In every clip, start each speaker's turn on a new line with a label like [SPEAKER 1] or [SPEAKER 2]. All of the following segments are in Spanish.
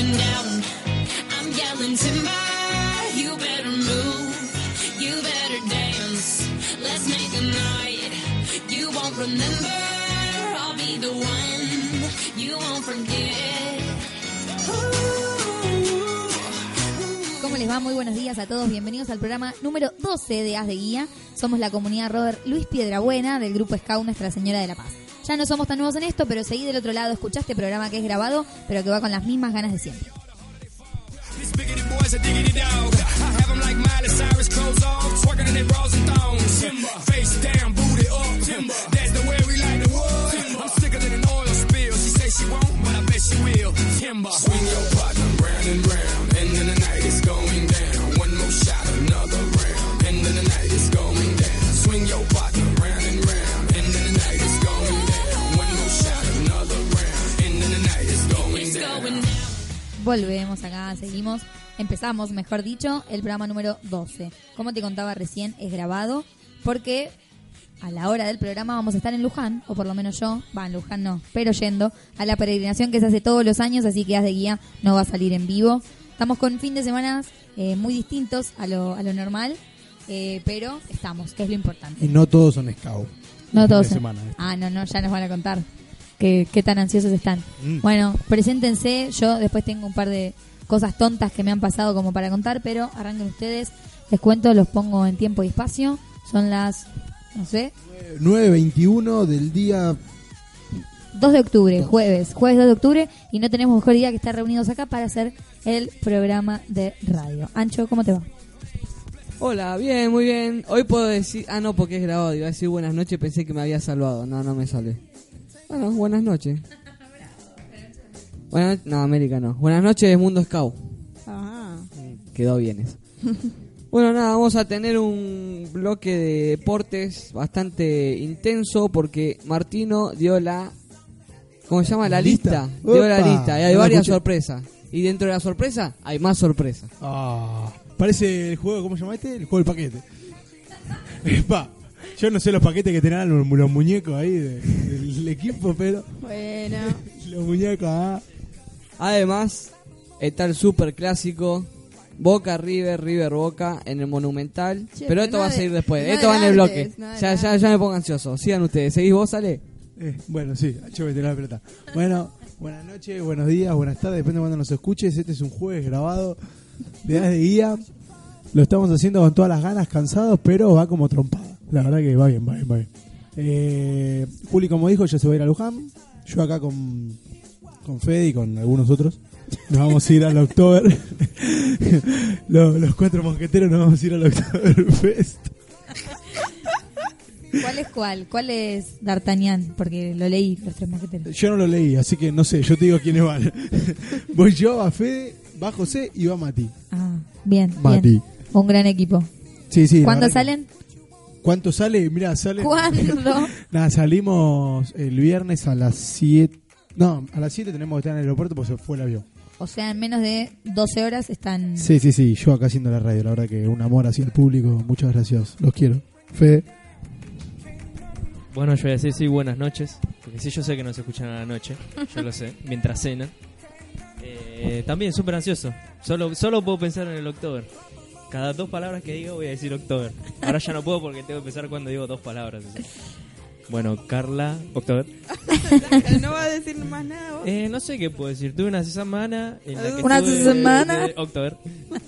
[SPEAKER 1] I'm yelling. You better move. You better dance. Let's make a. You won't remember. I'll be the one. You won't forget.
[SPEAKER 2] ¿Cómo les va? Muy buenos días a todos. Bienvenidos al programa número 12 de As de Guía. Somos la comunidad Robert Luis Piedrabuena del grupo Scout Nuestra Señora de la Paz. No somos tan nuevos en esto, pero seguí del otro lado, escuchá este programa que es grabado, pero que va con las mismas ganas de siempre. Volvemos acá, seguimos. Empezamos, mejor dicho, el programa número 12. Como te contaba recién, es grabado porque a la hora del programa vamos a estar en Luján, o por lo menos yo, va, en Luján no, pero yendo a la peregrinación que se hace todos los años, así que Haz de Guía no va a salir en vivo. Estamos con fin de semana eh, muy distintos a lo, a lo normal, eh, pero estamos, que es lo importante.
[SPEAKER 3] Y no todos son scout.
[SPEAKER 2] No todos.
[SPEAKER 3] semana, ¿eh?
[SPEAKER 2] Ah, no, no, ya nos van a contar qué, qué tan ansiosos están.
[SPEAKER 3] Mm.
[SPEAKER 2] Bueno, preséntense. Yo después tengo un par de cosas tontas que me han pasado como para contar, pero arranquen ustedes. Les cuento, los pongo en tiempo y espacio. Son las, no sé,
[SPEAKER 3] 9.21 del día
[SPEAKER 2] 2 de octubre, jueves. Jueves 2 de octubre. Y no tenemos mejor día que estar reunidos acá para hacer el programa de radio. Ancho, ¿cómo te va?
[SPEAKER 4] Hola, bien, muy bien. Hoy puedo decir. Ah, no, porque es grabado. Iba a decir buenas noches, pensé que me había salvado. No, no me salvé. Bueno, buenas noches. Buenas no, América no. Buenas noches, Mundo Scout. Quedó bien eso. bueno, nada, vamos a tener un bloque de deportes bastante intenso porque Martino dio la. ¿Cómo se llama? La
[SPEAKER 3] ¿Lista?
[SPEAKER 4] lista. Dio la lista. Y hay
[SPEAKER 3] no
[SPEAKER 4] varias
[SPEAKER 3] escuché.
[SPEAKER 4] sorpresas. Y dentro de la sorpresa hay más sorpresas.
[SPEAKER 3] Ah, parece el juego, ¿cómo se llama este? El juego del paquete. Epa, yo no sé los paquetes que tenían los, los muñecos ahí de- del equipo, pero
[SPEAKER 5] Bueno,
[SPEAKER 3] los muñecos, ah.
[SPEAKER 4] Además, está el super clásico Boca River, River Boca en el Monumental.
[SPEAKER 5] Che,
[SPEAKER 4] pero
[SPEAKER 5] pero
[SPEAKER 4] esto va a seguir
[SPEAKER 5] de-
[SPEAKER 4] después. Esto va en el bloque. Ya, ya,
[SPEAKER 5] adelantes.
[SPEAKER 4] ya me pongo ansioso. Sigan ustedes. ¿Seguís vos, Ale?
[SPEAKER 3] Eh, bueno, sí, yo la pelota. Bueno, buenas noches, buenos días, buenas tardes, depende de cuando nos escuches. Este es un jueves grabado de As de Guía. Lo estamos haciendo con todas las ganas, cansados, pero va como trompada. La verdad que va bien, va bien, va bien. Eh, Juli, como dijo, ya se va a ir a Luján. Yo acá con, con Fede y con algunos otros. Nos vamos a ir al October. los, los cuatro mosqueteros nos vamos a ir al Oktoberfest.
[SPEAKER 2] ¿Cuál es cuál? ¿Cuál es D'Artagnan? Porque lo leí, los tres mosqueteros.
[SPEAKER 3] Yo no lo leí, así que no sé, yo te digo quiénes van. Voy yo, va Fede, va José y va Mati.
[SPEAKER 2] Ah, bien,
[SPEAKER 3] Mati.
[SPEAKER 2] bien. Un gran equipo.
[SPEAKER 3] Sí, sí.
[SPEAKER 2] ¿Cuándo
[SPEAKER 3] verdad que-
[SPEAKER 2] salen?
[SPEAKER 3] ¿Cuánto sale? Mira, sale.
[SPEAKER 2] ¿Cuándo?
[SPEAKER 3] Nada, salimos el viernes a las 7. No, a las 7 tenemos que estar en el aeropuerto porque se fue el avión.
[SPEAKER 2] O sea, en menos de 12 horas están...
[SPEAKER 3] Sí, sí, sí, yo acá haciendo la radio, la verdad que un amor hacia el público, muchas gracias, los quiero. Fede,
[SPEAKER 6] Bueno, yo voy a decir sí, buenas noches. Porque sí, yo sé que no se escuchan a la noche. Yo lo sé. Mientras cena. Eh, también súper ansioso. Solo, solo puedo pensar en el October. Cada dos palabras que digo voy a decir October. Ahora ya no puedo porque tengo que empezar cuando digo dos palabras. Bueno, Carla, October.
[SPEAKER 5] no va a decir más nada. vos.
[SPEAKER 6] Eh, no sé qué puedo decir. Tuve una semana en la que
[SPEAKER 5] ¿Una
[SPEAKER 6] estuve
[SPEAKER 5] semana?
[SPEAKER 6] de October.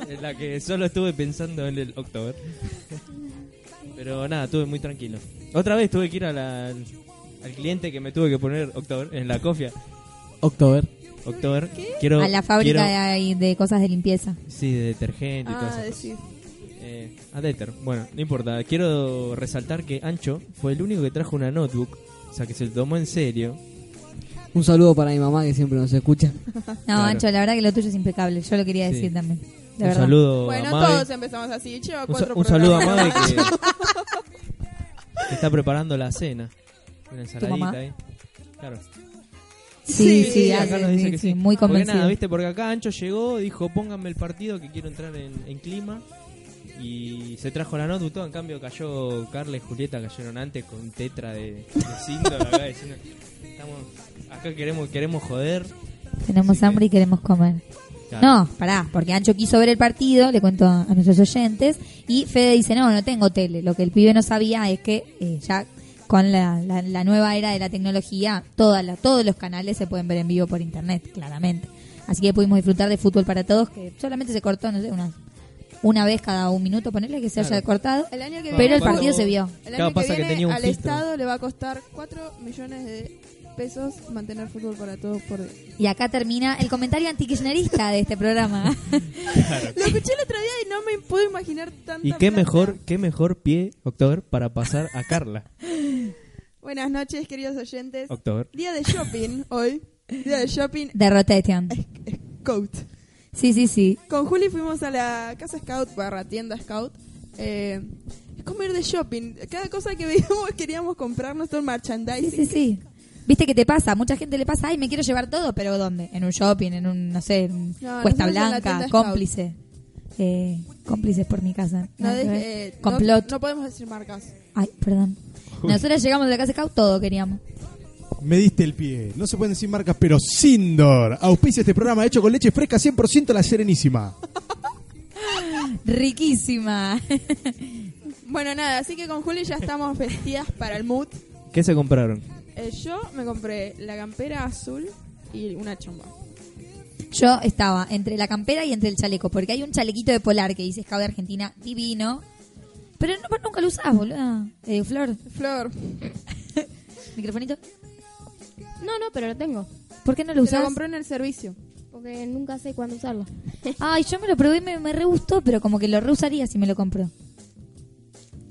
[SPEAKER 6] En la que solo estuve pensando en el October. Pero nada, estuve muy tranquilo. Otra vez tuve que ir a la- al cliente que me tuve que poner October en la cofia.
[SPEAKER 4] October.
[SPEAKER 6] October. Quiero,
[SPEAKER 2] A la fábrica
[SPEAKER 6] quiero-
[SPEAKER 2] de, de cosas de limpieza.
[SPEAKER 6] Sí, de detergente y todo
[SPEAKER 5] Ah,
[SPEAKER 6] eso. Eh, a Deter. Bueno, no importa. Quiero resaltar que Ancho fue el único que trajo una notebook. O sea, que se lo tomó en serio.
[SPEAKER 4] Un saludo para mi mamá que siempre nos escucha.
[SPEAKER 2] No,
[SPEAKER 6] Claro.
[SPEAKER 2] Ancho, la verdad que lo tuyo es impecable. Yo lo quería
[SPEAKER 6] Sí.
[SPEAKER 2] decir también. De
[SPEAKER 6] un
[SPEAKER 2] verdad.
[SPEAKER 6] saludo
[SPEAKER 5] Bueno,
[SPEAKER 6] a Mabe.
[SPEAKER 5] todos empezamos así. Lleva
[SPEAKER 6] Un,
[SPEAKER 5] cuatro
[SPEAKER 6] sa- un saludo a. Mabe que, que está preparando la cena. Una ensaladita
[SPEAKER 2] mamá?
[SPEAKER 6] ahí. Claro.
[SPEAKER 2] Sí, sí,
[SPEAKER 5] Sí,
[SPEAKER 6] acá nos dice que
[SPEAKER 2] sí,
[SPEAKER 6] sí.
[SPEAKER 2] muy
[SPEAKER 6] Porque
[SPEAKER 2] convencido.
[SPEAKER 6] nada, viste, porque acá Ancho llegó, dijo, pónganme el partido que quiero entrar en, en clima. Y se trajo la notebook todo. En cambio, cayó Carla y Julieta, cayeron antes con tetra de, de Sindor acá diciendo, estamos, acá queremos, queremos joder.
[SPEAKER 2] Tenemos
[SPEAKER 6] Así que-
[SPEAKER 2] hambre y queremos comer.
[SPEAKER 6] Claro.
[SPEAKER 2] No, pará, porque Ancho quiso ver el partido, le cuento a, a nuestros oyentes, y Fede dice, no, no tengo tele. Lo que el pibe no sabía es que eh, ya con la, la- la nueva era de la tecnología, toda la- todos los canales se pueden ver en vivo por internet, claramente. Así que pudimos disfrutar de fútbol para todos, que solamente se cortó, no sé, una, una vez cada un minuto, ponerle que se
[SPEAKER 6] Claro.
[SPEAKER 2] haya cortado.
[SPEAKER 5] El año que
[SPEAKER 2] Pero
[SPEAKER 5] viene,
[SPEAKER 2] el partido se vio.
[SPEAKER 5] El año que viene al
[SPEAKER 6] filtro.
[SPEAKER 5] Estado le va a costar 4 millones de pesos mantener fútbol para todos por día.
[SPEAKER 2] Y acá termina el comentario antikirchnerista de este programa.
[SPEAKER 5] Lo escuché el otro día y no me puedo imaginar tanta
[SPEAKER 6] Y qué
[SPEAKER 5] plata.
[SPEAKER 6] mejor, qué mejor pie, October, para pasar a Carla.
[SPEAKER 5] Buenas noches, queridos oyentes.
[SPEAKER 6] October.
[SPEAKER 5] Día de shopping hoy. Día de shopping
[SPEAKER 2] de Rotation.
[SPEAKER 5] Scout.
[SPEAKER 2] Sí, sí, sí.
[SPEAKER 5] Con Juli fuimos a la casa Scout barra tienda Scout. Eh, es como ir de shopping. Cada cosa que veíamos queríamos comprarnos todo el merchandising.
[SPEAKER 2] sí, sí. ¿Viste qué te pasa? Mucha gente le pasa, ay, me quiero llevar todo, pero ¿dónde? En un shopping, en un, no sé, en un
[SPEAKER 5] No,
[SPEAKER 2] Cuesta Blanca, cómplice. Eh, cómplices por mi casa.
[SPEAKER 5] No,
[SPEAKER 2] que
[SPEAKER 5] eh, no-
[SPEAKER 2] Complot.
[SPEAKER 5] No, podemos decir marcas.
[SPEAKER 2] Ay, perdón. Nosotros llegamos de la casa Scout, todo queríamos.
[SPEAKER 3] Me diste el pie. No se pueden decir marcas, pero Sindor. Auspicia este programa hecho con leche fresca 100% la Serenísima.
[SPEAKER 2] Riquísima.
[SPEAKER 5] Bueno, nada, así que con Juli ya estamos vestidas para el mood.
[SPEAKER 6] ¿Qué se compraron?
[SPEAKER 5] Eh, yo me compré la campera azul y una chomba.
[SPEAKER 2] Yo estaba entre la campera y entre el chaleco, porque hay un chalequito de polar que dice Scout de Argentina divino. Pero no, nunca lo usás, boludo. Eh, Flor,
[SPEAKER 5] Flor,
[SPEAKER 2] microfonito.
[SPEAKER 7] No, no, pero lo tengo.
[SPEAKER 2] ¿Por qué no lo usás?
[SPEAKER 5] compró en el servicio.
[SPEAKER 7] Porque nunca sé cuándo usarlo.
[SPEAKER 2] Ay, yo me lo probé y me, me re gustó, pero como que lo reusaría si me lo compro.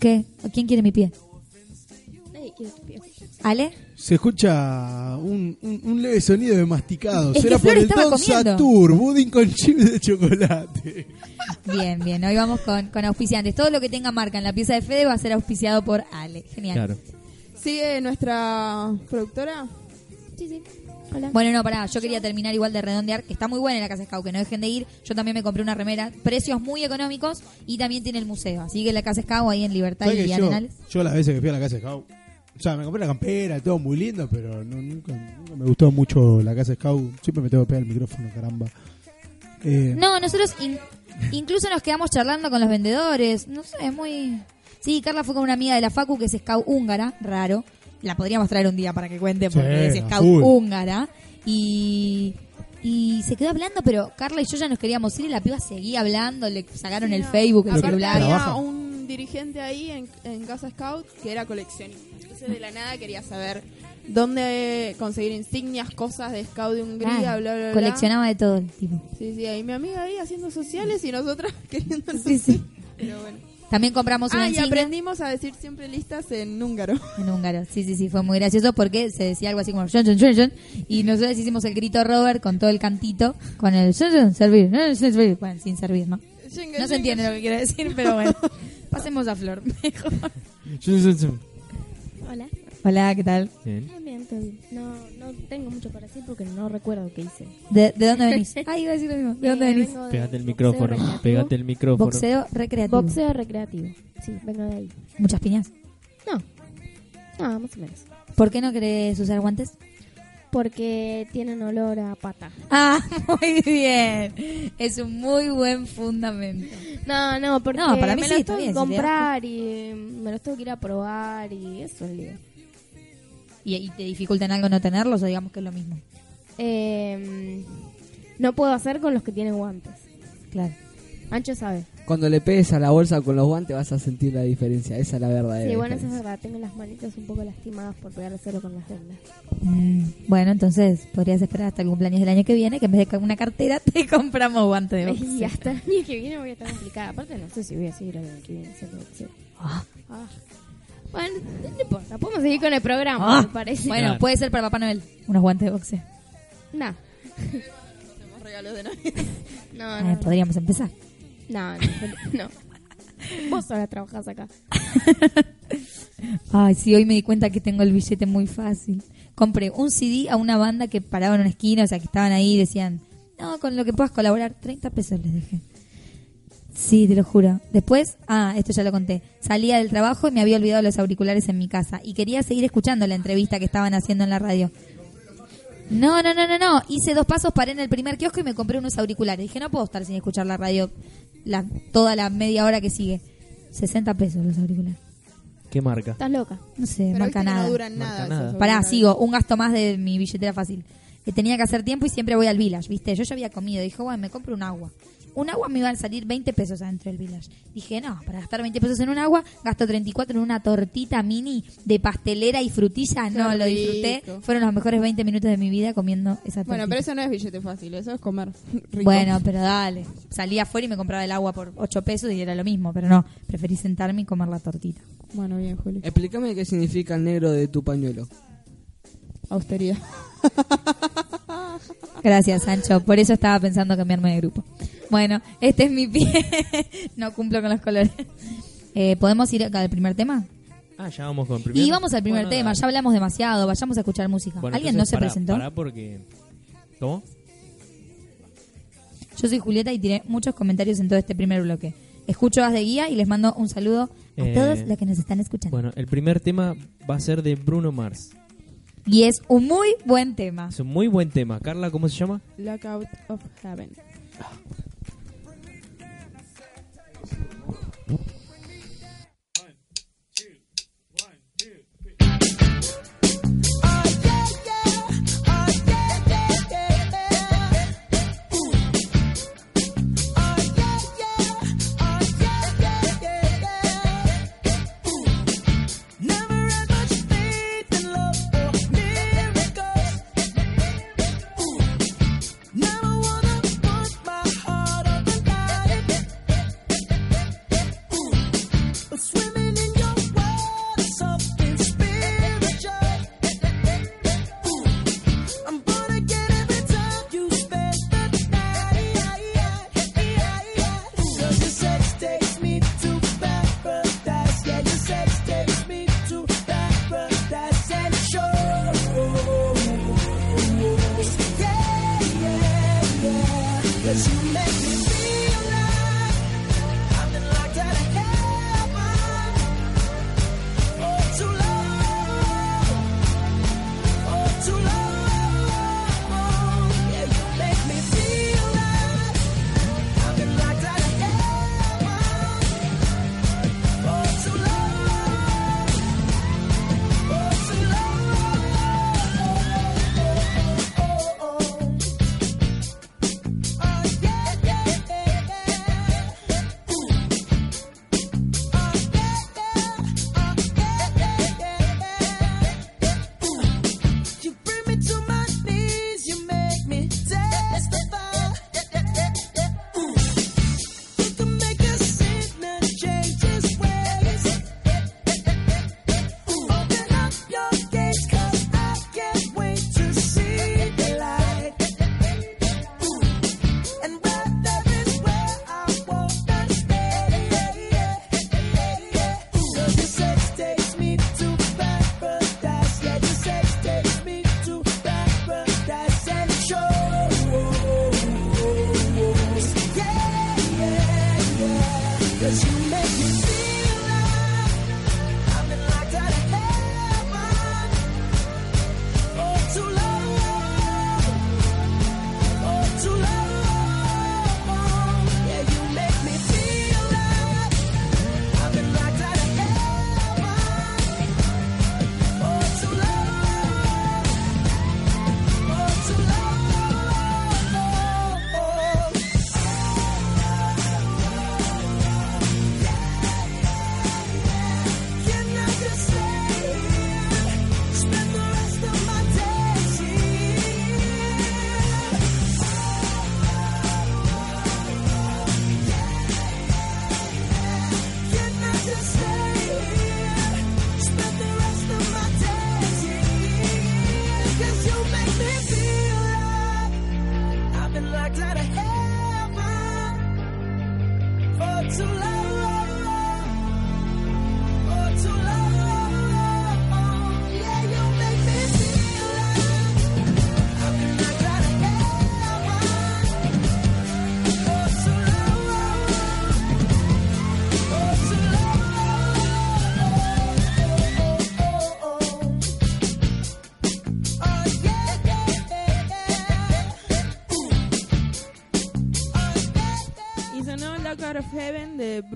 [SPEAKER 2] ¿Qué? ¿Quién quiere mi pie?
[SPEAKER 7] Nadie quiere tu pie.
[SPEAKER 2] ¿Ale?
[SPEAKER 3] Se escucha un, un- un leve sonido de masticado.
[SPEAKER 2] Es que
[SPEAKER 3] Será por
[SPEAKER 2] Flor
[SPEAKER 3] el
[SPEAKER 2] estaba
[SPEAKER 3] Don
[SPEAKER 2] comiendo.
[SPEAKER 3] Satur, budín con chip de chocolate.
[SPEAKER 2] Bien, bien. Hoy vamos con, con auspiciantes. Todo lo que tenga marca en la pieza de Fede va a ser auspiciado por Ale. Genial.
[SPEAKER 6] Claro.
[SPEAKER 5] Sigue nuestra productora.
[SPEAKER 7] Sí, sí. Hola.
[SPEAKER 2] Bueno, no, pará. Yo quería terminar igual de redondear, que está muy buena en la Casa Scout, que no dejen de ir. Yo también me compré una remera. Precios muy económicos y también tiene el museo. Así que la Casa Scout ahí en Libertad
[SPEAKER 3] ¿Sabes
[SPEAKER 2] y
[SPEAKER 3] que yo,
[SPEAKER 2] Arenales.
[SPEAKER 3] yo las veces que fui a la casa Scout, o sea, me compré la campera, todo muy lindo, pero no- nunca, nunca me gustó mucho la casa de Scout. Siempre me tengo que pegar el micrófono, caramba. Eh,
[SPEAKER 2] No, nosotros in- incluso nos quedamos charlando con los vendedores. No sé, es muy... Sí, Carla fue con una amiga de la Facu que es scout húngara, raro. La podríamos traer un día para que cuente porque
[SPEAKER 3] Sí,
[SPEAKER 2] es
[SPEAKER 3] a
[SPEAKER 2] scout
[SPEAKER 3] full.
[SPEAKER 2] húngara. Y, y se quedó hablando, pero Carla y yo ya nos queríamos ir y la piba seguía hablando. Le sacaron
[SPEAKER 5] Sí,
[SPEAKER 2] el. Facebook, el
[SPEAKER 5] Aparte
[SPEAKER 2] celular.
[SPEAKER 5] había
[SPEAKER 3] Trabaja.
[SPEAKER 5] Un dirigente ahí en, en Casa Scout que era coleccionista. Entonces de la nada quería saber dónde conseguir insignias, cosas de Scout de Hungría,
[SPEAKER 2] Claro,
[SPEAKER 5] bla, bla, bla.
[SPEAKER 2] coleccionaba de todo el tipo.
[SPEAKER 5] Sí, sí, y mi amiga ahí haciendo sociales y nosotras queriendo
[SPEAKER 2] Sí, sí.
[SPEAKER 5] Pero bueno.
[SPEAKER 2] También compramos una
[SPEAKER 5] Ah, y
[SPEAKER 2] insignia
[SPEAKER 5] aprendimos a decir siempre listas en húngaro.
[SPEAKER 2] en húngaro. Sí, sí, sí, fue muy gracioso porque se decía algo así como y nosotros hicimos el grito Robert con todo el cantito, con el servir. Bueno, sin servir, ¿no? No se entiende lo que quiero decir, pero bueno. Pasemos a Flor, mejor.
[SPEAKER 7] Hola.
[SPEAKER 2] Hola, ¿qué tal?
[SPEAKER 6] Bien.
[SPEAKER 7] Ah, bien, todo bien. No, no tengo mucho para decir porque no recuerdo qué hice.
[SPEAKER 2] ¿De, de dónde venís? Ah, iba a decir lo mismo. ¿De dónde venís?
[SPEAKER 7] vengo de
[SPEAKER 6] Pégate el
[SPEAKER 7] boxeo
[SPEAKER 6] micrófono.
[SPEAKER 7] recreativo.
[SPEAKER 6] Pégate el micrófono.
[SPEAKER 2] Boxeo recreativo.
[SPEAKER 7] Boxeo recreativo. Sí, vengo de ahí.
[SPEAKER 2] Muchas piñas.
[SPEAKER 7] No. No, más o menos.
[SPEAKER 2] ¿Por qué no querés usar guantes?
[SPEAKER 7] Porque tienen olor a pata.
[SPEAKER 2] Ah, muy bien. Es un muy buen fundamento.
[SPEAKER 7] No, no, porque
[SPEAKER 2] No, para mí
[SPEAKER 7] me
[SPEAKER 2] sí,
[SPEAKER 7] los tengo que comprar y me los tengo que ir a probar y eso es lío.
[SPEAKER 2] ¿Y, y te dificulta en algo no tenerlos o digamos que es lo mismo?
[SPEAKER 7] Eh, no puedo hacer con los que tienen guantes.
[SPEAKER 2] Claro.
[SPEAKER 7] Ancho sabe.
[SPEAKER 4] Cuando le pegues a la bolsa con los guantes vas a sentir la diferencia. Esa es la verdadera
[SPEAKER 7] Sí, bueno, eso es verdad. Tengo las manitas un poco lastimadas por pegar solo con las vendas.
[SPEAKER 2] Mm, bueno, entonces podrías esperar hasta el cumpleaños del año que viene, que en vez de una cartera te compramos guantes de
[SPEAKER 7] Y
[SPEAKER 2] boxeo.
[SPEAKER 7] hasta el año que viene voy a estar complicada. Aparte, no sé si voy a seguir el año que viene haciendo boxeo.
[SPEAKER 2] Ah.
[SPEAKER 7] Ah. Bueno, no importa. Podemos seguir con el programa,
[SPEAKER 2] Ah.
[SPEAKER 7] me parece.
[SPEAKER 2] Bueno,
[SPEAKER 6] Claro.
[SPEAKER 2] puede ser para Papá Noel, unos guantes de boxeo.
[SPEAKER 7] Nah.
[SPEAKER 5] Hacemos regalos de Navidad.
[SPEAKER 7] No,
[SPEAKER 2] Eh,
[SPEAKER 7] no.
[SPEAKER 2] podríamos empezar.
[SPEAKER 7] No, no. no. Vos ahora trabajás acá.
[SPEAKER 2] Ay, sí, hoy me di cuenta que tengo el billete muy fácil. Compré un CD a una banda que paraba en una esquina, o sea, que estaban ahí y decían, no, con lo que puedas colaborar, 30 pesos les dije. Sí, te lo juro. Después, ah, esto ya lo conté. Salía del trabajo y me había olvidado los auriculares en mi casa y quería seguir escuchando la entrevista que estaban haciendo en la radio. No, no, no, no, no. Hice dos pasos, paré en el primer kiosco y me compré unos auriculares. Dije, no puedo estar sin escuchar la radio la, toda la media hora que sigue. 60 pesos los auriculares.
[SPEAKER 6] ¿Qué marca?
[SPEAKER 7] Estás loca.
[SPEAKER 2] No sé,
[SPEAKER 5] Pero
[SPEAKER 2] marca
[SPEAKER 5] viste que
[SPEAKER 2] nada.
[SPEAKER 5] no duran
[SPEAKER 6] Marca
[SPEAKER 5] nada.
[SPEAKER 2] Pará, sigo, un gasto más de mi billetera fácil. Que tenía que hacer tiempo y siempre voy al village, ¿viste? Yo ya había comido, dije, bueno, me compro un agua. Un agua me iba a salir 20 pesos adentro del village. Dije, no, para gastar 20 pesos en un agua, gasto 34 en una tortita mini de pastelera y frutilla.
[SPEAKER 5] Qué
[SPEAKER 2] No, lo disfruté. Fueron los mejores 20 minutos de mi vida comiendo esa tortita.
[SPEAKER 5] Bueno, pero eso no es billete fácil, eso es comer rico.
[SPEAKER 2] Bueno, pero dale. Salía afuera y me compraba el agua por 8 pesos y era lo mismo, pero no, preferí sentarme y comer la tortita.
[SPEAKER 5] Bueno, bien, Juli.
[SPEAKER 4] Explícame qué significa el negro de tu pañuelo.
[SPEAKER 5] Austeridad.
[SPEAKER 2] Gracias, Sancho. Por eso estaba pensando cambiarme de grupo. Bueno, este es mi pie. no cumplo con los colores. Eh, ¿Podemos ir acá al primer tema?
[SPEAKER 6] Ah, ya vamos con el primero.
[SPEAKER 2] Y vamos al primer
[SPEAKER 6] Bueno,
[SPEAKER 2] tema.
[SPEAKER 6] dale.
[SPEAKER 2] Ya hablamos demasiado. Vayamos a escuchar música.
[SPEAKER 6] Bueno,
[SPEAKER 2] ¿Alguien no se
[SPEAKER 6] pará,
[SPEAKER 2] presentó?
[SPEAKER 6] Pará porque... ¿Cómo?
[SPEAKER 2] Yo soy Julieta y tiré muchos comentarios en todo este primer bloque. Escucho As de Guía y les mando un saludo a
[SPEAKER 6] Eh,
[SPEAKER 2] todos los que nos están escuchando.
[SPEAKER 6] Bueno, el primer tema va a ser de Bruno Mars.
[SPEAKER 2] Y es un muy buen tema.
[SPEAKER 6] Es un muy buen tema. Carla, ¿cómo se llama?
[SPEAKER 5] Lockout of Heaven. Thank you.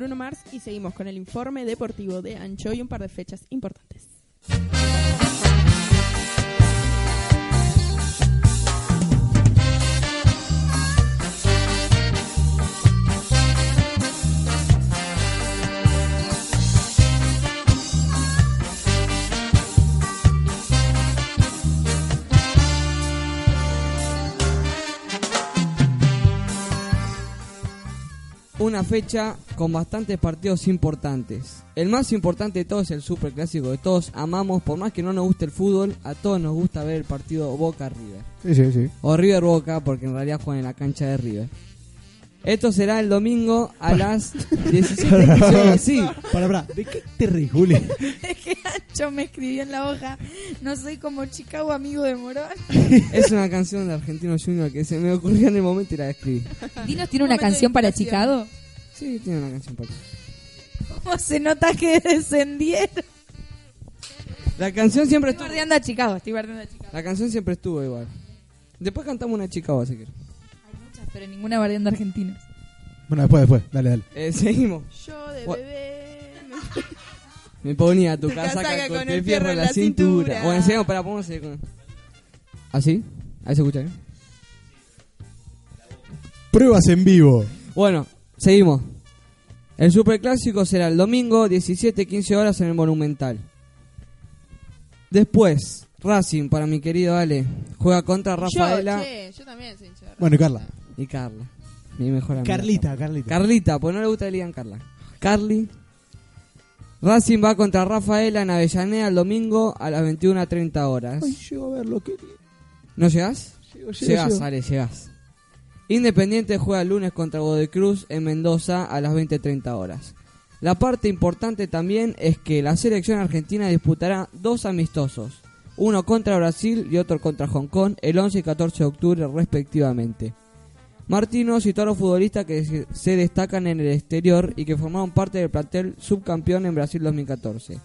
[SPEAKER 5] Bruno Mars y seguimos con el informe deportivo de Ancho y un par de fechas importantes.
[SPEAKER 4] Una fecha con bastantes partidos importantes. El más importante de todos es el super clásico que todos amamos, por más que no nos guste el fútbol, a todos nos gusta ver el partido Boca River.
[SPEAKER 3] Sí, sí, sí.
[SPEAKER 4] O River Boca, porque en realidad juegan en la cancha de River. Esto será el domingo a las 17.15 Sí,
[SPEAKER 3] Para, para, ¿de qué te ríes, Juli?
[SPEAKER 2] Es que Ancho me escribió en la hoja, no soy como Chicago amigo de Morón.
[SPEAKER 4] es una canción de Argentino Junior que se me ocurrió en el momento y la escribí.
[SPEAKER 2] Dinos, ¿tiene una canción para. Chicago?
[SPEAKER 4] Sí, tiene una canción para
[SPEAKER 2] ¿Cómo se nota que descendieron?
[SPEAKER 4] La canción siempre
[SPEAKER 2] Estoy
[SPEAKER 4] estuvo.
[SPEAKER 2] bardeando a Chicago, estoy bardeando a Chicago.
[SPEAKER 4] La canción siempre estuvo igual. Después cantamos una chica así que.
[SPEAKER 2] Pero ninguna bardeando a argentinos.
[SPEAKER 3] Bueno, después, después. Dale, dale.
[SPEAKER 4] Eh, seguimos.
[SPEAKER 5] Yo de
[SPEAKER 4] Gua-
[SPEAKER 5] bebé.
[SPEAKER 4] Me ponía tu
[SPEAKER 5] Tu
[SPEAKER 4] casaca con el fierro en la cintura. Bueno, seguimos, para con. ¿Así? Ahí se escucha bien.
[SPEAKER 3] Pruebas en vivo.
[SPEAKER 4] Bueno, seguimos. El superclásico será el domingo, 17-15 horas en el Monumental. Después, Racing, para mi querido Ale, juega contra Rafaela
[SPEAKER 5] Yo, che, yo también soy hincha de Racing.
[SPEAKER 3] Bueno, y Carla.
[SPEAKER 4] Y Carla. Mi mejor amiga.
[SPEAKER 3] Carlita, Carlita.
[SPEAKER 4] Carlita, pues no le gusta que le digan Carla. Carly. Racing va contra Rafaela en Avellaneda el domingo a las 21.30 horas.
[SPEAKER 3] Ay, llego a verlo, qué
[SPEAKER 4] ¿No llegás?
[SPEAKER 3] Llego, llego,
[SPEAKER 4] Llegás,
[SPEAKER 3] llego.
[SPEAKER 4] Ale, llegás. Independiente juega el lunes contra Godoy Cruz en Mendoza a las 20.30 horas. La parte importante también es que la selección argentina disputará dos amistosos, uno contra Brasil y otro contra Hong Kong el 11 y 14 de octubre respectivamente. Martino citó a los futbolistas que se- destacan en el exterior y que formaron parte del plantel subcampeón en Brasil 2014,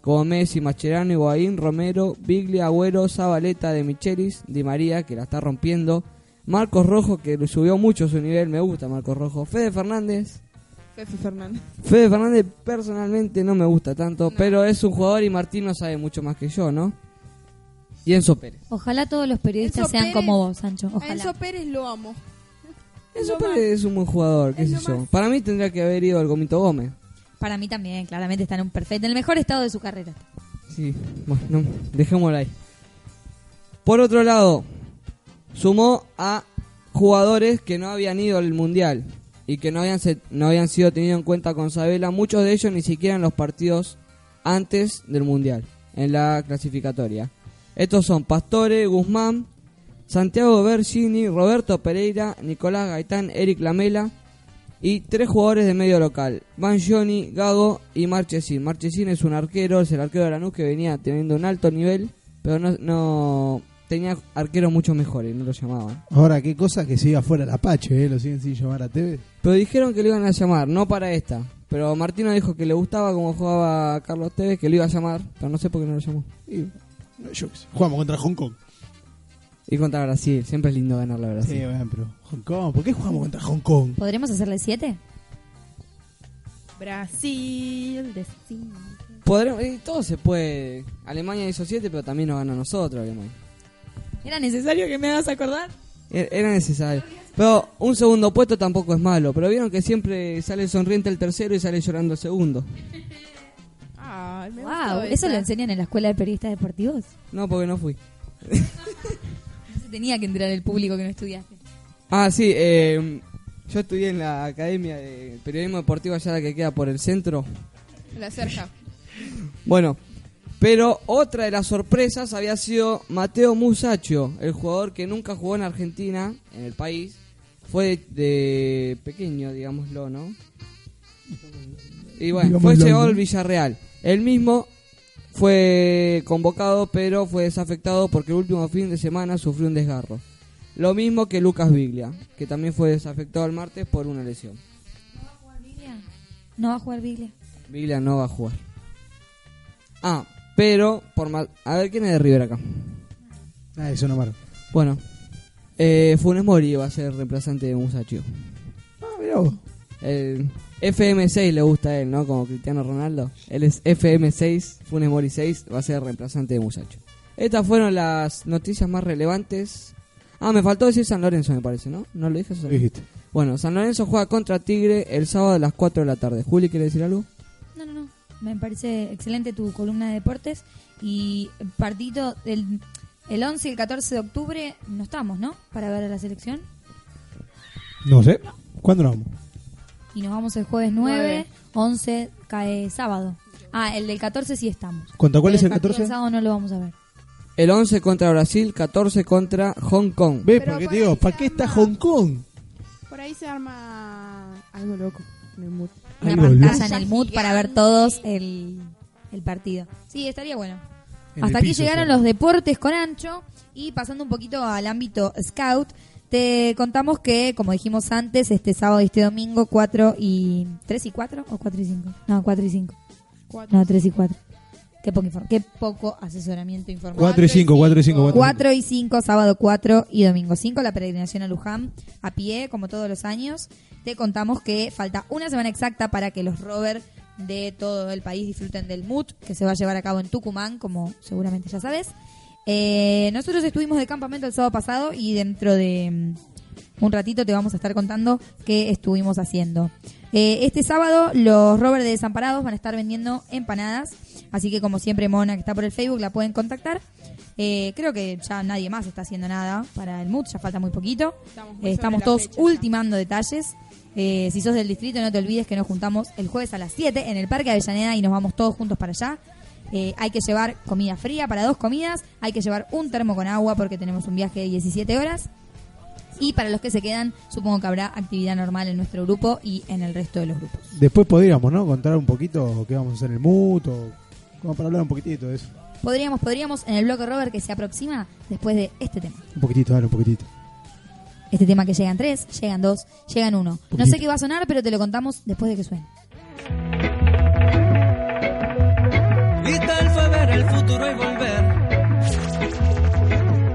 [SPEAKER 4] como Messi, Mascherano, Higuaín, Romero, Biglia, Agüero, Zabaleta, De Michelis, Di María, que la está rompiendo, Marcos Rojo, que subió mucho su nivel, me gusta Marcos Rojo, Fede Fernández,
[SPEAKER 5] Fefe Fernández.
[SPEAKER 4] Fede Fernández personalmente no me gusta tanto, pero es un jugador y Martino sabe mucho más que yo, ¿no? Y Enzo Pérez.
[SPEAKER 2] Ojalá todos los periodistas
[SPEAKER 5] Enzo
[SPEAKER 2] sean
[SPEAKER 5] Pérez-
[SPEAKER 2] como vos, Sancho. Ojalá.
[SPEAKER 5] Enzo Pérez lo amo.
[SPEAKER 4] Pérez es un buen jugador, qué
[SPEAKER 5] Es
[SPEAKER 4] sé yo.
[SPEAKER 5] más.
[SPEAKER 4] Para mí tendría que haber ido al Gomito Gómez.
[SPEAKER 2] Para mí también, claramente está en un perfecto, en el mejor estado de su carrera.
[SPEAKER 4] Sí, bueno, no, dejémoslo ahí. Por otro lado, sumó a jugadores que no habían ido al Mundial y que no habían, se- no habían sido tenidos en cuenta con Sabela, muchos de ellos ni siquiera en los partidos antes del Mundial, en la clasificatoria. Estos son Pastore, Guzmán, Santiago Bergini, Roberto Pereira, Nicolás Gaitán, Eric Lamela y tres jugadores de medio local, Banjoni, Gago y Marchesín. Marchesín es un arquero, es el arquero de Lanús que venía teniendo un alto nivel, pero no, no tenía arqueros mucho mejores, no lo llamaban.
[SPEAKER 3] Ahora, qué cosa que siga fuera el Apache, ¿eh? Lo siguen sin llamar a TV.
[SPEAKER 4] Pero dijeron que lo iban a llamar, no para esta. Pero Martino dijo que le gustaba como jugaba Carlos Tevez, que lo iba a llamar, pero no sé por qué no lo llamó.
[SPEAKER 3] Y, yo jugamos contra Hong Kong.
[SPEAKER 4] Y contra Brasil, siempre es lindo ganarle a
[SPEAKER 3] Sí,
[SPEAKER 4] Brasil.
[SPEAKER 3] bueno, pero Hong Kong, ¿por qué jugamos contra Hong Kong?
[SPEAKER 2] ¿Podremos hacerle siete?
[SPEAKER 5] Brasil, destino.
[SPEAKER 4] Podremos, y todo se puede. Alemania hizo 7, pero también nos gana a nosotros Alemania.
[SPEAKER 2] ¿Era necesario que me hagas acordar?
[SPEAKER 4] Era era necesario. Pero un segundo puesto tampoco es malo. Pero vieron que siempre sale sonriente el tercero y sale llorando el segundo.
[SPEAKER 5] Ah, me
[SPEAKER 2] Wow, ¿eso
[SPEAKER 5] esa.
[SPEAKER 2] lo enseñan en la escuela de periodistas deportivos?
[SPEAKER 4] No, porque no fui.
[SPEAKER 2] Tenía que entrar el público que no estudiaste.
[SPEAKER 4] Ah, sí, eh, yo estudié en la Academia de Periodismo Deportivo allá la que queda por el centro.
[SPEAKER 5] La cerca.
[SPEAKER 4] Bueno, pero otra de las sorpresas había sido Mateo Musacho, el jugador que nunca jugó en Argentina, en el país. Fue de, de pequeño, digámoslo, ¿no? Y bueno, fue
[SPEAKER 3] ¿no?
[SPEAKER 4] al Villarreal. Él mismo fue convocado, pero fue desafectado porque el último fin de semana sufrió un desgarro. Lo mismo que Lucas Biglia, que también fue desafectado el martes por una lesión.
[SPEAKER 2] ¿No va a jugar Biglia? No va a jugar Biglia.
[SPEAKER 4] Biglia no va a jugar. Ah, pero por más... A ver, ¿quién es de River acá?
[SPEAKER 3] Ah, eso no marca.
[SPEAKER 4] Bueno, eh, Funes Mori va a ser reemplazante de Musacho.
[SPEAKER 3] Ah, mirá vos.
[SPEAKER 4] El FM6 le gusta a él, ¿no? Como Cristiano Ronaldo. Él es FM6, Funes Mori 6, va a ser reemplazante de muchacho. Estas fueron las noticias más relevantes. Ah, me faltó decir San Lorenzo, me parece, ¿no? ¿No lo dije? San-
[SPEAKER 3] Dijiste.
[SPEAKER 4] Bueno, San Lorenzo juega contra Tigre el sábado a las 4 de la tarde. Juli, ¿quiere decir algo?
[SPEAKER 2] No, no, no. Me parece excelente tu columna de deportes. Y partido del el 11 y el 14 de octubre no estamos, ¿no? Para ver a la selección.
[SPEAKER 3] No sé. ¿Cuándo nos vamos?
[SPEAKER 2] Y nos vamos el jueves 9,
[SPEAKER 5] Nueve.
[SPEAKER 2] 11 cae sábado. Ah, el del 14 sí estamos.
[SPEAKER 3] ¿Contra cuál es el
[SPEAKER 2] partido
[SPEAKER 3] 14?
[SPEAKER 2] del sábado no lo vamos a ver.
[SPEAKER 4] El 11 contra Brasil, 14 contra Hong Kong.
[SPEAKER 3] ¿Ves? Porque
[SPEAKER 5] por
[SPEAKER 3] te digo, ¿para qué está Hong Kong?
[SPEAKER 5] Por ahí se arma algo loco. en el mood.
[SPEAKER 2] Una
[SPEAKER 3] Algo
[SPEAKER 2] pantalla en el mood para ver todos el, el partido. Sí, estaría bueno.
[SPEAKER 3] En
[SPEAKER 2] Hasta
[SPEAKER 3] el
[SPEAKER 2] aquí
[SPEAKER 3] piso,
[SPEAKER 2] llegaron los deportes con Ancho y pasando un poquito al ámbito scout, te contamos que, como dijimos antes, este sábado y este domingo 4 y 3 y 4 o 4 y 5. No, 4 y 5.
[SPEAKER 5] Cuatro.
[SPEAKER 2] No, 3 y 4. Qué poco, inform- qué poco asesoramiento informativo.
[SPEAKER 3] 4 y 5, 4 y 5.
[SPEAKER 2] 4 y 5, sábado 4 y domingo 5, la peregrinación a Luján a pie, como todos los años. Te contamos que falta una semana exacta para que los rovers de todo el país disfruten del MUT, que se va a llevar a cabo en Tucumán, como seguramente ya sabes. Eh, nosotros estuvimos de campamento el sábado pasado y dentro de mm, un ratito te vamos a estar contando qué estuvimos haciendo. Eh, este sábado los rovers de Desamparados van a estar vendiendo empanadas, así que como siempre Mona que está por el Facebook la pueden contactar. Eh, creo que ya nadie más está haciendo nada para el MUT, ya falta muy poquito.
[SPEAKER 5] Estamos muy
[SPEAKER 2] Eh, estamos todos
[SPEAKER 5] fecha ya.
[SPEAKER 2] ultimando detalles. Eh, si sos del distrito, no te olvides que nos juntamos el jueves a las 7 en el Parque Avellaneda y nos vamos todos juntos para allá. Eh, hay que llevar comida fría para dos comidas, hay que llevar un termo con agua porque tenemos un viaje de 17 horas. Y para los que se quedan, supongo que habrá actividad normal en nuestro grupo y en el resto de los grupos.
[SPEAKER 3] Después podríamos, ¿no? Contar un poquito qué vamos a hacer en el MUT o como para hablar un poquitito de eso.
[SPEAKER 2] Podríamos, podríamos en el bloque Robert que se aproxima después de este tema.
[SPEAKER 3] Un poquitito, dale, un poquitito.
[SPEAKER 2] Este tema que llegan tres, llegan dos, llegan uno. No sé qué va a sonar, pero te lo contamos después de que suene.
[SPEAKER 8] El futuro y volver.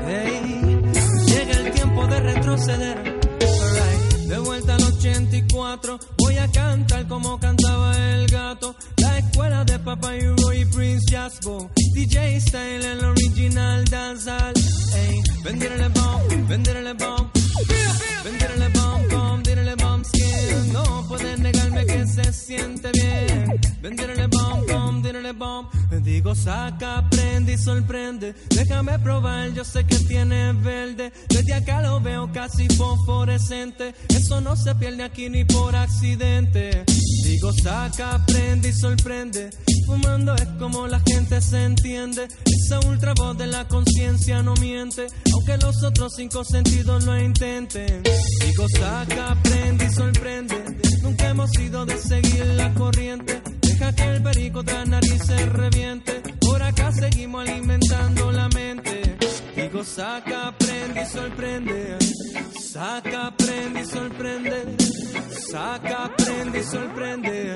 [SPEAKER 8] Ey, llega el tiempo de retroceder. Alright, De vuelta al 84, voy a cantar como cantaba el gato. La escuela de Papa Euro y Prince Jasbo. DJ Style, el original dancehall. Ey, venderle bomb, venderle bomb. Venderle bomb, No pueden negarme que se siente bien. Venderle bomb, bomb, venderle bomb. Digo, saca, prende y sorprende. Déjame probar, yo sé que tiene verde. Desde acá lo veo casi fosforescente. Eso no se pierde aquí ni por accidente. Digo, saca, prende y sorprende. Fumando es como la gente se entiende. Esa ultra voz de la conciencia no miente. Aunque los otros cinco sentidos lo intenten. Digo, saca, prende sorprende. Nunca hemos sido de seguir la corriente. Deja que el perico tras nariz se reviente. Por acá seguimos alimentando la mente. Digo, saca, prende y sorprende. Saca, prende y sorprende. Saca, prende y sorprende.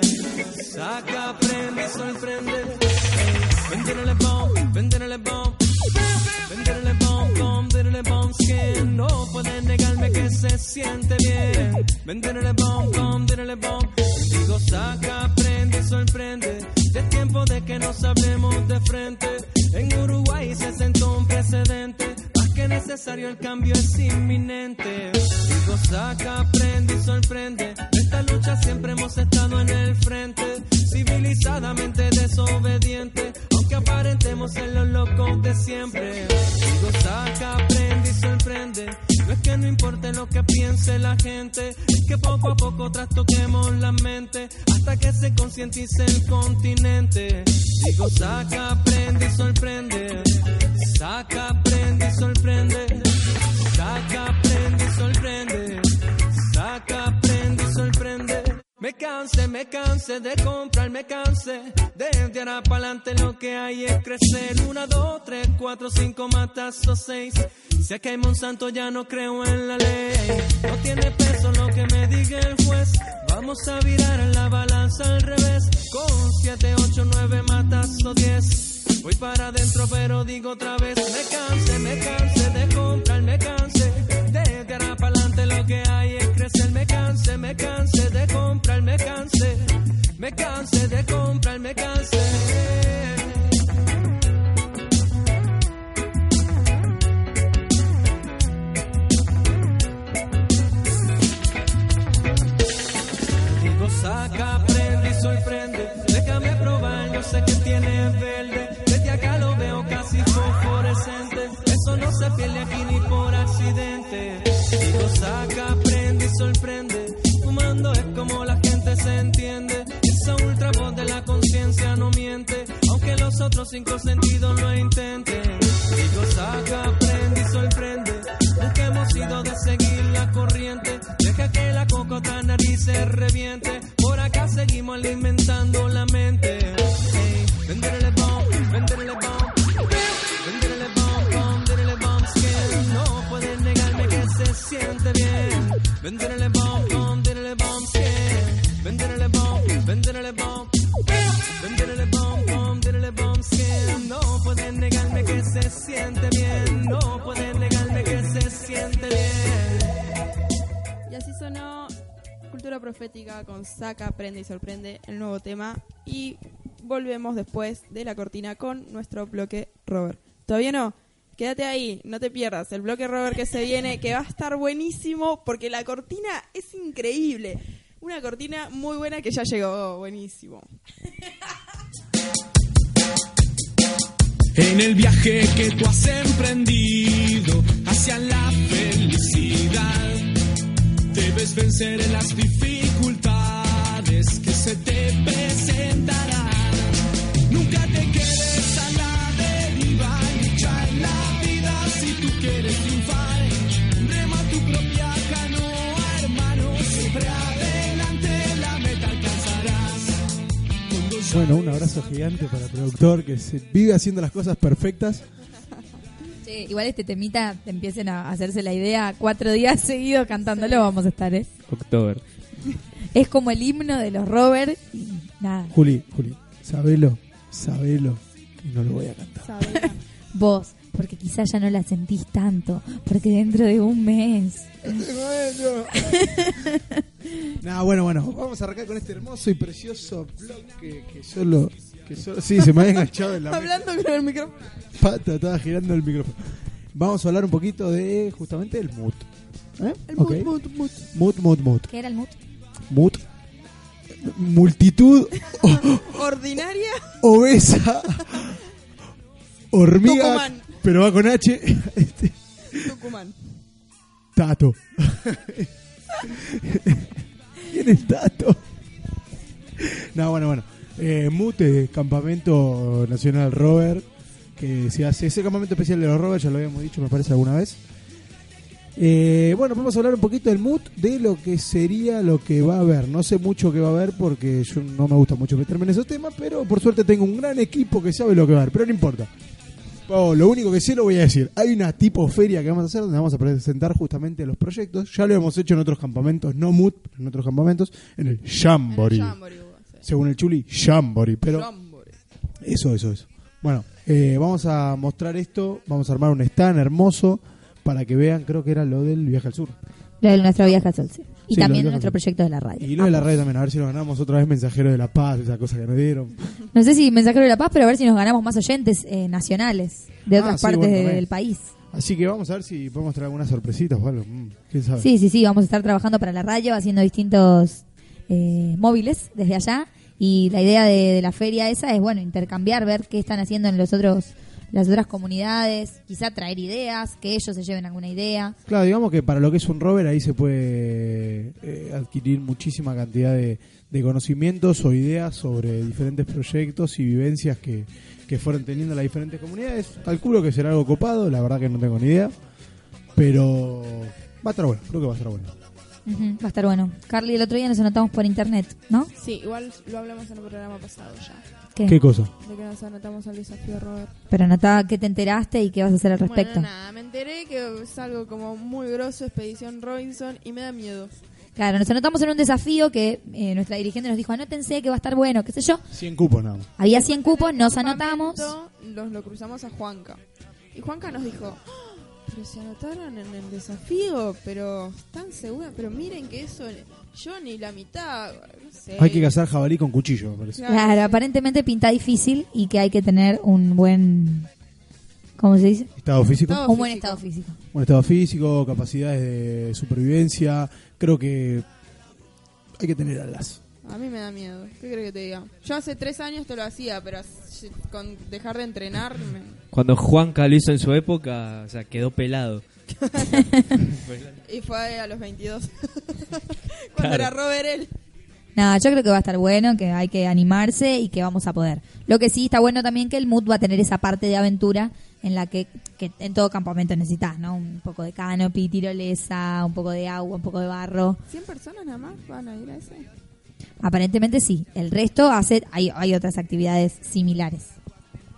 [SPEAKER 8] Saca, prende y sorprende. Venderle bomb, venderle bomb. Venderle bomb, bomb, venderle bomb skin. No pueden negarme que se siente bien. Venderle bomb, bomb, venderle bomb. Digo, saca, prende sorprende. Es tiempo de que nos hablemos de frente. En Uruguay se sentó un precedente. Más que necesario, el cambio es inminente. Digo, saca, prende y sorprende. Esta lucha siempre hemos estado en el frente. Civilizadamente desobediente. Aunque aparentemos ser los locos de siempre. Digo, saca, prende y sorprende. No es que no importe lo que piense la gente. Es que poco a poco trastoquemos la mente. Hasta que se concientice el continente. Digo, saca, prende y sorprende. Saca, prende y sorprende. Saca, prende y sorprende. Saca, canse, me canse de comprar, me canse. Desde ahora para adelante lo que hay es crecer. Una, dos, tres, cuatro, cinco, matazos, seis. Si aquí hay Monsanto ya no creo en la ley. No tiene peso lo que me diga el juez. Vamos a virar la balanza al revés. Con siete, ocho, nueve, matazos, diez. Voy para adentro pero digo otra vez. Me canse, me canse de comprar, me canse. Desde ahora para adelante lo que hay Me cansé, me cansé de comprar, me cansé. Me cansé de comprar, me cansé. Los cinco sentidos lo intenten. Digo, saca, prende y sorprende. Nunca hemos ido de seguir la corriente. Deja que la cocota nariz se reviente. Por acá seguimos alimentando la mente. Hey, venderle bomb, venderle bomb. Venderle bomb, bomb, venderle bomb skin. No puedes negarme que se siente bien. Venderle bomb, bomb, venderle bomb skin. Venderle bomb, venderle bomb. Siente bien. No puedes negarme que se siente bien.
[SPEAKER 5] Y así sonó Cultura Profética con Saca, Prende y Sorprende, el nuevo tema. Y volvemos después de la cortina con nuestro bloque Robert. ¿Todavía no? Quédate ahí, no te pierdas el bloque Robert que se viene, que va a estar buenísimo porque la cortina es increíble. Una cortina muy buena que ya llegó, buenísimo.
[SPEAKER 9] En el viaje que tú has emprendido hacia la felicidad, debes vencer en las dificultades que se te presentarán.
[SPEAKER 3] Bueno, un abrazo gigante para el productor que se vive haciendo las cosas perfectas.
[SPEAKER 2] Che, igual este temita, te empiecen a hacerse la idea, cuatro días seguidos cantándolo vamos a estar, ¿eh?
[SPEAKER 6] October.
[SPEAKER 2] Es como el himno de los Robert y nada.
[SPEAKER 3] Juli, Juli, sabelo, sabelo, que no lo voy a cantar.
[SPEAKER 2] Vos, porque quizás ya no la sentís tanto, porque dentro de un mes...
[SPEAKER 3] No, bueno, bueno, vamos a arrancar con este hermoso y precioso bloque que solo... Que solo sí, se me había enganchado en la
[SPEAKER 5] Hablando con el micrófono.
[SPEAKER 3] pata, estaba girando el micrófono. Vamos a hablar un poquito de justamente el mood. ¿Eh?
[SPEAKER 5] El
[SPEAKER 3] Ok.
[SPEAKER 5] mood, mood, mood.
[SPEAKER 3] Mood, mood, mood.
[SPEAKER 2] ¿Qué era el mood?
[SPEAKER 3] Mood. Multitud
[SPEAKER 5] Ordinaria.
[SPEAKER 3] obesa. Hormiga.
[SPEAKER 5] Tucumán.
[SPEAKER 3] Pero va con H. Este,
[SPEAKER 5] Tucumán.
[SPEAKER 3] Tato. ¿Quién es Tato? No, bueno, bueno. Eh, Mute, Campamento Nacional Robert, que se hace, ese campamento especial de los Robert, ya lo habíamos dicho, me parece, alguna vez. Eh, bueno, vamos a hablar un poquito del mood, de lo que sería lo que va a haber. No sé mucho qué va a haber porque yo no me gusta mucho meterme en esos temas, pero por suerte tengo un gran equipo que sabe lo que va a haber, pero no importa. Oh, lo único que sé lo voy a decir. Hay una tipo feria que vamos a hacer donde vamos a presentar justamente los proyectos. Ya lo hemos hecho en otros campamentos, no mood, pero en otros campamentos, en el Jamboree.
[SPEAKER 5] Sí.
[SPEAKER 3] Según el Chuli, Jamboree. Pero
[SPEAKER 5] Jamboree.
[SPEAKER 3] eso, eso, eso. Bueno, eh, vamos a mostrar esto. Vamos a armar un stand hermoso para que vean, creo que era lo del viaje al sur.
[SPEAKER 2] Lo de nuestro viaje al sol, sí. Y
[SPEAKER 3] Sí,
[SPEAKER 2] también nuestro proyecto de la radio.
[SPEAKER 3] Y lo de la radio también, a ver si nos ganamos otra vez Mensajero de la Paz, esa cosa que nos dieron.
[SPEAKER 2] No sé si Mensajero de la Paz, pero a ver si nos ganamos más oyentes eh, nacionales de
[SPEAKER 3] Ah,
[SPEAKER 2] otras
[SPEAKER 3] sí,
[SPEAKER 2] partes
[SPEAKER 3] bueno,
[SPEAKER 2] del país.
[SPEAKER 3] Así que vamos a ver si podemos traer algunas sorpresitas o algo. Mm, ¿Quién sabe?
[SPEAKER 2] Sí, sí, sí, vamos a estar trabajando para la radio, haciendo distintos eh, móviles desde allá. Y la idea de, de la feria esa es, bueno, intercambiar, ver qué están haciendo en los otros las otras comunidades, quizá traer ideas, que ellos se lleven alguna idea.
[SPEAKER 3] Claro, digamos que para lo que es un rover ahí se puede eh, adquirir muchísima cantidad de, de conocimientos o ideas sobre diferentes proyectos y vivencias que, que fueron teniendo las diferentes comunidades. Calculo que será algo copado, la verdad que no tengo ni idea, pero va a estar bueno, creo que va a estar bueno.
[SPEAKER 2] Va a estar bueno. Carly, el otro día nos anotamos por internet, ¿no?
[SPEAKER 5] Sí, igual lo hablamos en el programa pasado ya.
[SPEAKER 2] ¿Qué?
[SPEAKER 3] ¿Qué cosa?
[SPEAKER 5] Nos anotamos al desafío Robert.
[SPEAKER 2] Pero anotá qué te enteraste y qué vas a hacer al respecto.
[SPEAKER 5] Bueno, nada, me enteré que es algo como muy grosso, Expedición Robinson, y me da miedo.
[SPEAKER 2] Claro, nos anotamos en un desafío que eh, nuestra dirigente nos dijo, anótense que va a estar bueno, qué sé yo.
[SPEAKER 3] 100 cupos nada más.
[SPEAKER 2] Había 100 cupos, nos anotamos.
[SPEAKER 5] Los lo cruzamos a Juanca. Y Juanca nos dijo, "Ah, Pero se anotaron en el desafío, pero están seguras. Pero miren que eso, yo ni la mitad, no sé.
[SPEAKER 3] Hay que cazar jabalí con cuchillo, me parece.
[SPEAKER 2] Claro, aparentemente pinta difícil y que hay que tener un buen. ¿Cómo se dice?
[SPEAKER 3] Estado físico.
[SPEAKER 5] Estado
[SPEAKER 2] un buen
[SPEAKER 5] físico.
[SPEAKER 2] estado físico.
[SPEAKER 3] Buen estado físico, capacidades de supervivencia. Creo que hay que tener alas.
[SPEAKER 5] A mí me da miedo. ¿Qué crees que te diga? Yo hace tres años te lo hacía, pero con dejar de entrenar. me-
[SPEAKER 6] Cuando Juanca lo hizo en su época, o sea, quedó pelado.
[SPEAKER 5] Y fue a los 22. Cuando
[SPEAKER 6] Claro.
[SPEAKER 5] era Robert él.
[SPEAKER 2] Nada, yo creo que va a estar bueno, que hay que animarse y que vamos a poder. Lo que sí está bueno también que el mood va a tener esa parte de aventura en la que, que en todo campamento necesitas, ¿no? Un poco de canopy, tirolesa, un poco de agua, un poco de barro.
[SPEAKER 5] ¿100 personas nada más van a ir a ese?
[SPEAKER 2] Aparentemente sí. El resto hace, hay, hay otras actividades similares.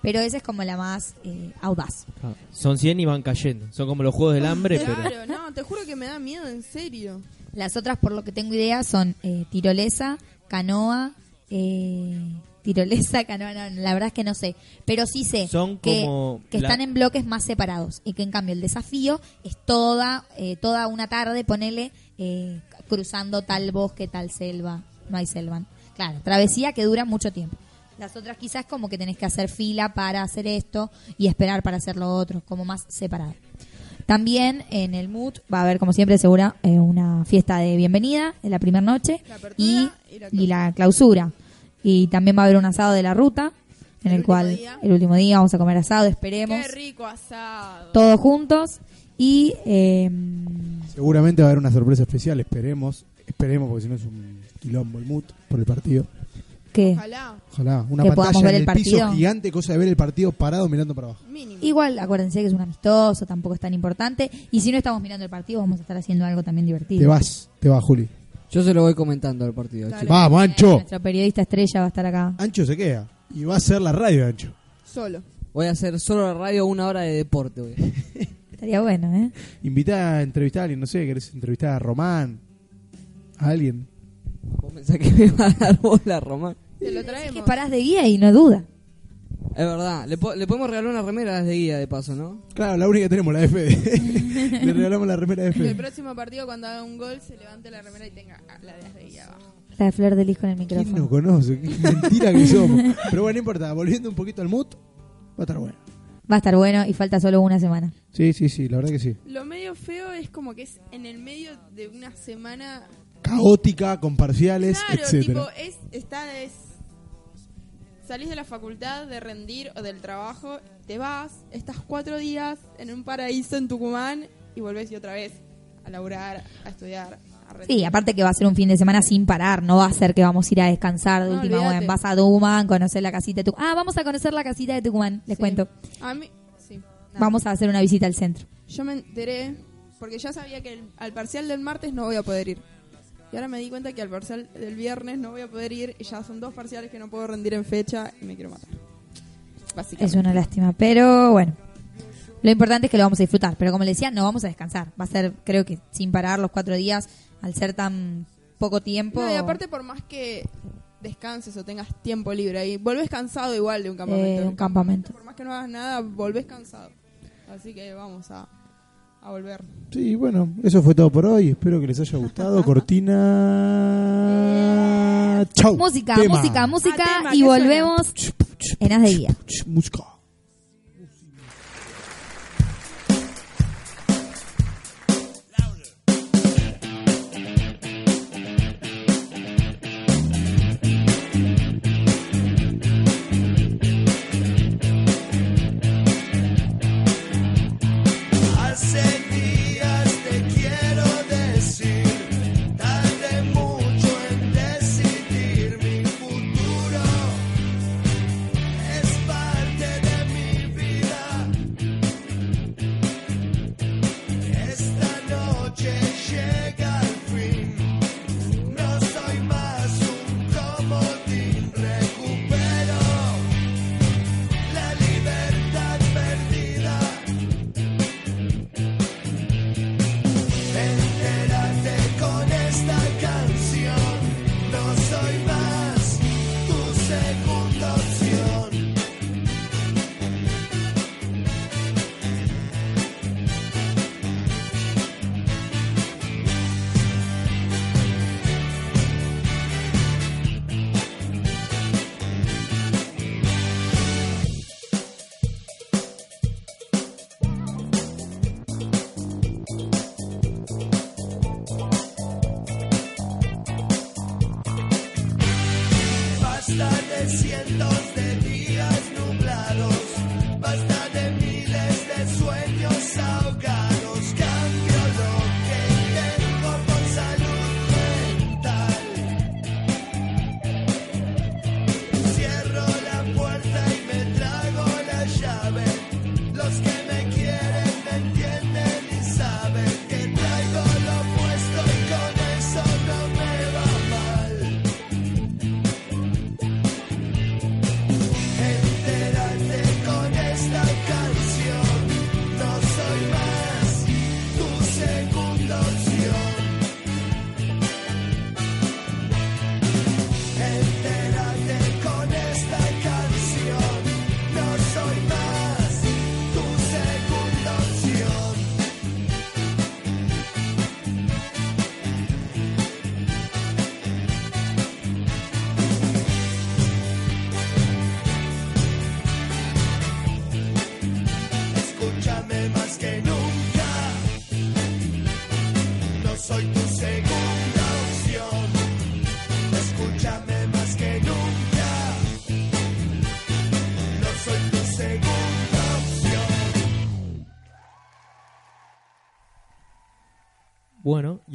[SPEAKER 2] Pero esa es como la más eh, audaz.
[SPEAKER 6] Ah, Son 100 y van cayendo. Son como los juegos del hambre, pero...
[SPEAKER 5] Claro, no, te juro que me da miedo, en serio.
[SPEAKER 2] Las otras, por lo que tengo idea, son eh, tirolesa, canoa, eh, tirolesa, canoa, no, la verdad es que no sé. Pero sí sé
[SPEAKER 6] Son
[SPEAKER 2] que,
[SPEAKER 6] como
[SPEAKER 2] que
[SPEAKER 6] la-
[SPEAKER 2] están en bloques más separados y que en cambio el desafío es toda, eh, toda una tarde, ponele, eh, cruzando tal bosque, tal selva. No hay selva. Claro, travesía que dura mucho tiempo. Las otras quizás como que tenés que hacer fila para hacer esto y esperar para hacer lo otro, como más separado. También en el MUT va a haber, como siempre, segura, eh, una fiesta de bienvenida en la primera noche
[SPEAKER 5] La apertura
[SPEAKER 2] y,
[SPEAKER 5] y la
[SPEAKER 2] y la clausura. Y también va a haber un asado de la ruta, en
[SPEAKER 5] El
[SPEAKER 2] cual
[SPEAKER 5] día.
[SPEAKER 2] el último día vamos a comer asado, esperemos,
[SPEAKER 5] Qué rico asado.
[SPEAKER 2] todos juntos. Y eh,
[SPEAKER 3] Seguramente va a haber una sorpresa especial, esperemos. Esperemos, porque si no es un quilombo el mood por el partido.
[SPEAKER 2] Que
[SPEAKER 5] Ojalá,
[SPEAKER 3] Ojalá. Una
[SPEAKER 2] Que
[SPEAKER 3] pantalla
[SPEAKER 2] podamos ver
[SPEAKER 3] en
[SPEAKER 2] el
[SPEAKER 3] el, piso
[SPEAKER 2] partido.
[SPEAKER 3] gigante, cosa de ver el partido parado mirando para abajo.
[SPEAKER 5] mínimo.
[SPEAKER 2] igual acuérdense que es un amistoso, tampoco es tan importante. Y si no estamos mirando el partido, vamos a estar haciendo algo también divertido.
[SPEAKER 3] Te vas, te vas, Juli.
[SPEAKER 4] Yo se lo voy comentando al partido.
[SPEAKER 5] Dale.
[SPEAKER 4] chicos.
[SPEAKER 3] Vamos,
[SPEAKER 2] Eh,
[SPEAKER 3] Ancho.
[SPEAKER 2] Nuestro periodista estrella va a estar acá.
[SPEAKER 3] Ancho se queda. Y va a ser la radio, Ancho.
[SPEAKER 5] Solo.
[SPEAKER 4] Voy a hacer solo la radio una hora de deporte. Voy.
[SPEAKER 2] Estaría bueno, ¿eh?
[SPEAKER 3] Invita a entrevistar a alguien, no sé, querés entrevistar a Román, a alguien.
[SPEAKER 4] ¿Vos pensás que me va a dar bola, Román?
[SPEAKER 5] Te lo
[SPEAKER 2] Es que parás de guía y no duda.
[SPEAKER 4] Es verdad. Le, po- le podemos regalar una remera a las de guía, de paso, ¿no?
[SPEAKER 3] Claro, la única que tenemos, la de Fede. Le regalamos la remera de
[SPEAKER 5] Que el
[SPEAKER 3] Fede.
[SPEAKER 5] próximo partido, cuando haga un gol, se levante la remera y tenga la de ahí abajo.
[SPEAKER 2] La de Flor de Lis con el
[SPEAKER 3] ¿Quién
[SPEAKER 2] micrófono.
[SPEAKER 3] nos conoce? Qué mentira que somos. Pero bueno, no importa. Volviendo un poquito al mood, va a estar bueno.
[SPEAKER 2] Va a estar bueno y falta solo una semana.
[SPEAKER 3] Sí, sí, sí, la verdad que sí.
[SPEAKER 5] Lo medio feo es como que es en el medio de una semana.
[SPEAKER 3] Caótica, con parciales,
[SPEAKER 5] Claro,
[SPEAKER 3] etcétera.
[SPEAKER 5] tipo, es, está, es. Salís de la facultad de rendir o del trabajo, te vas, estás cuatro días en un paraíso en Tucumán y volvés y otra vez a laburar, a estudiar, a.
[SPEAKER 2] Sí, aparte que va a ser un fin de semana sin parar, no va a ser que vamos a ir a descansar de
[SPEAKER 5] No,
[SPEAKER 2] última hora. Vas a Tucumán, conocer la casita de Tucumán. Ah, vamos a conocer la casita de Tucumán, les
[SPEAKER 5] Sí.
[SPEAKER 2] cuento.
[SPEAKER 5] A mí, sí.
[SPEAKER 2] Vamos a hacer una visita al centro.
[SPEAKER 5] Yo me enteré, porque ya sabía que el- al parcial del martes no voy a poder ir. Y ahora me di cuenta que al parcial del viernes no voy a poder ir. Y ya son dos parciales que no puedo rendir en fecha y me quiero matar. Básicamente.
[SPEAKER 2] Es una lástima, pero bueno. Lo importante es que lo vamos a disfrutar. Pero como le decía, no vamos a descansar. Va a ser, creo que sin parar los cuatro días, al ser tan poco tiempo.
[SPEAKER 5] No, y aparte, por más que descanses o tengas tiempo libre ahí, volvés cansado igual de un campamento.
[SPEAKER 2] Eh, un campamento.
[SPEAKER 5] Por más que no hagas nada, volvés cansado. Así que vamos a, a volver.
[SPEAKER 3] Sí, bueno, eso fue todo por hoy. Espero que les haya gustado. Cortina. Chau.
[SPEAKER 2] Música,
[SPEAKER 3] Tema.
[SPEAKER 2] música, música.
[SPEAKER 5] Ah, tema,
[SPEAKER 2] y
[SPEAKER 5] ¿qué
[SPEAKER 2] volvemos en Haz de Guía.
[SPEAKER 3] Música.
[SPEAKER 10] los
[SPEAKER 6] que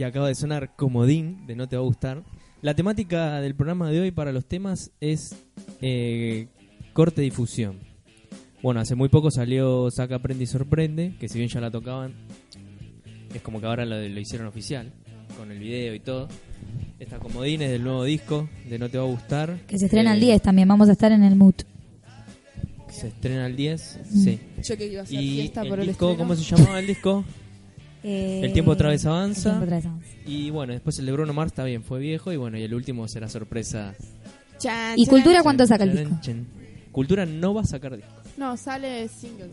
[SPEAKER 6] y acaba de sonar Comodín de No Te Va a Gustar. La temática del programa de hoy para los temas es eh, corte difusión. Bueno, hace muy poco salió Saca, Aprende y Sorprende, que si bien ya la tocaban, es como que ahora lo, lo hicieron oficial, con el video y todo. Está Comodín es del nuevo disco de No Te Va a Gustar.
[SPEAKER 2] Que se estrena
[SPEAKER 6] Eh,
[SPEAKER 2] el 10 también, vamos a estar en el mood.
[SPEAKER 6] Se estrena el 10,
[SPEAKER 2] Mm.
[SPEAKER 6] sí.
[SPEAKER 5] Yo que iba a hacer
[SPEAKER 6] Y
[SPEAKER 5] fiesta
[SPEAKER 6] el
[SPEAKER 5] por el
[SPEAKER 6] disco,
[SPEAKER 5] estreno.
[SPEAKER 6] ¿cómo se llamaba el disco?
[SPEAKER 2] Eh,
[SPEAKER 6] El tiempo otra vez avanza.
[SPEAKER 2] tiempo otra vez avanza.
[SPEAKER 6] Y bueno, después el de Bruno Mars está bien, fue viejo. Y bueno, y el último será sorpresa.
[SPEAKER 5] Chan,
[SPEAKER 2] ¿Y
[SPEAKER 5] chan.
[SPEAKER 2] Cultura cuánto saca el
[SPEAKER 6] Chan,
[SPEAKER 2] disco?
[SPEAKER 6] chan. Cultura no va a sacar disco.
[SPEAKER 5] No, sale single.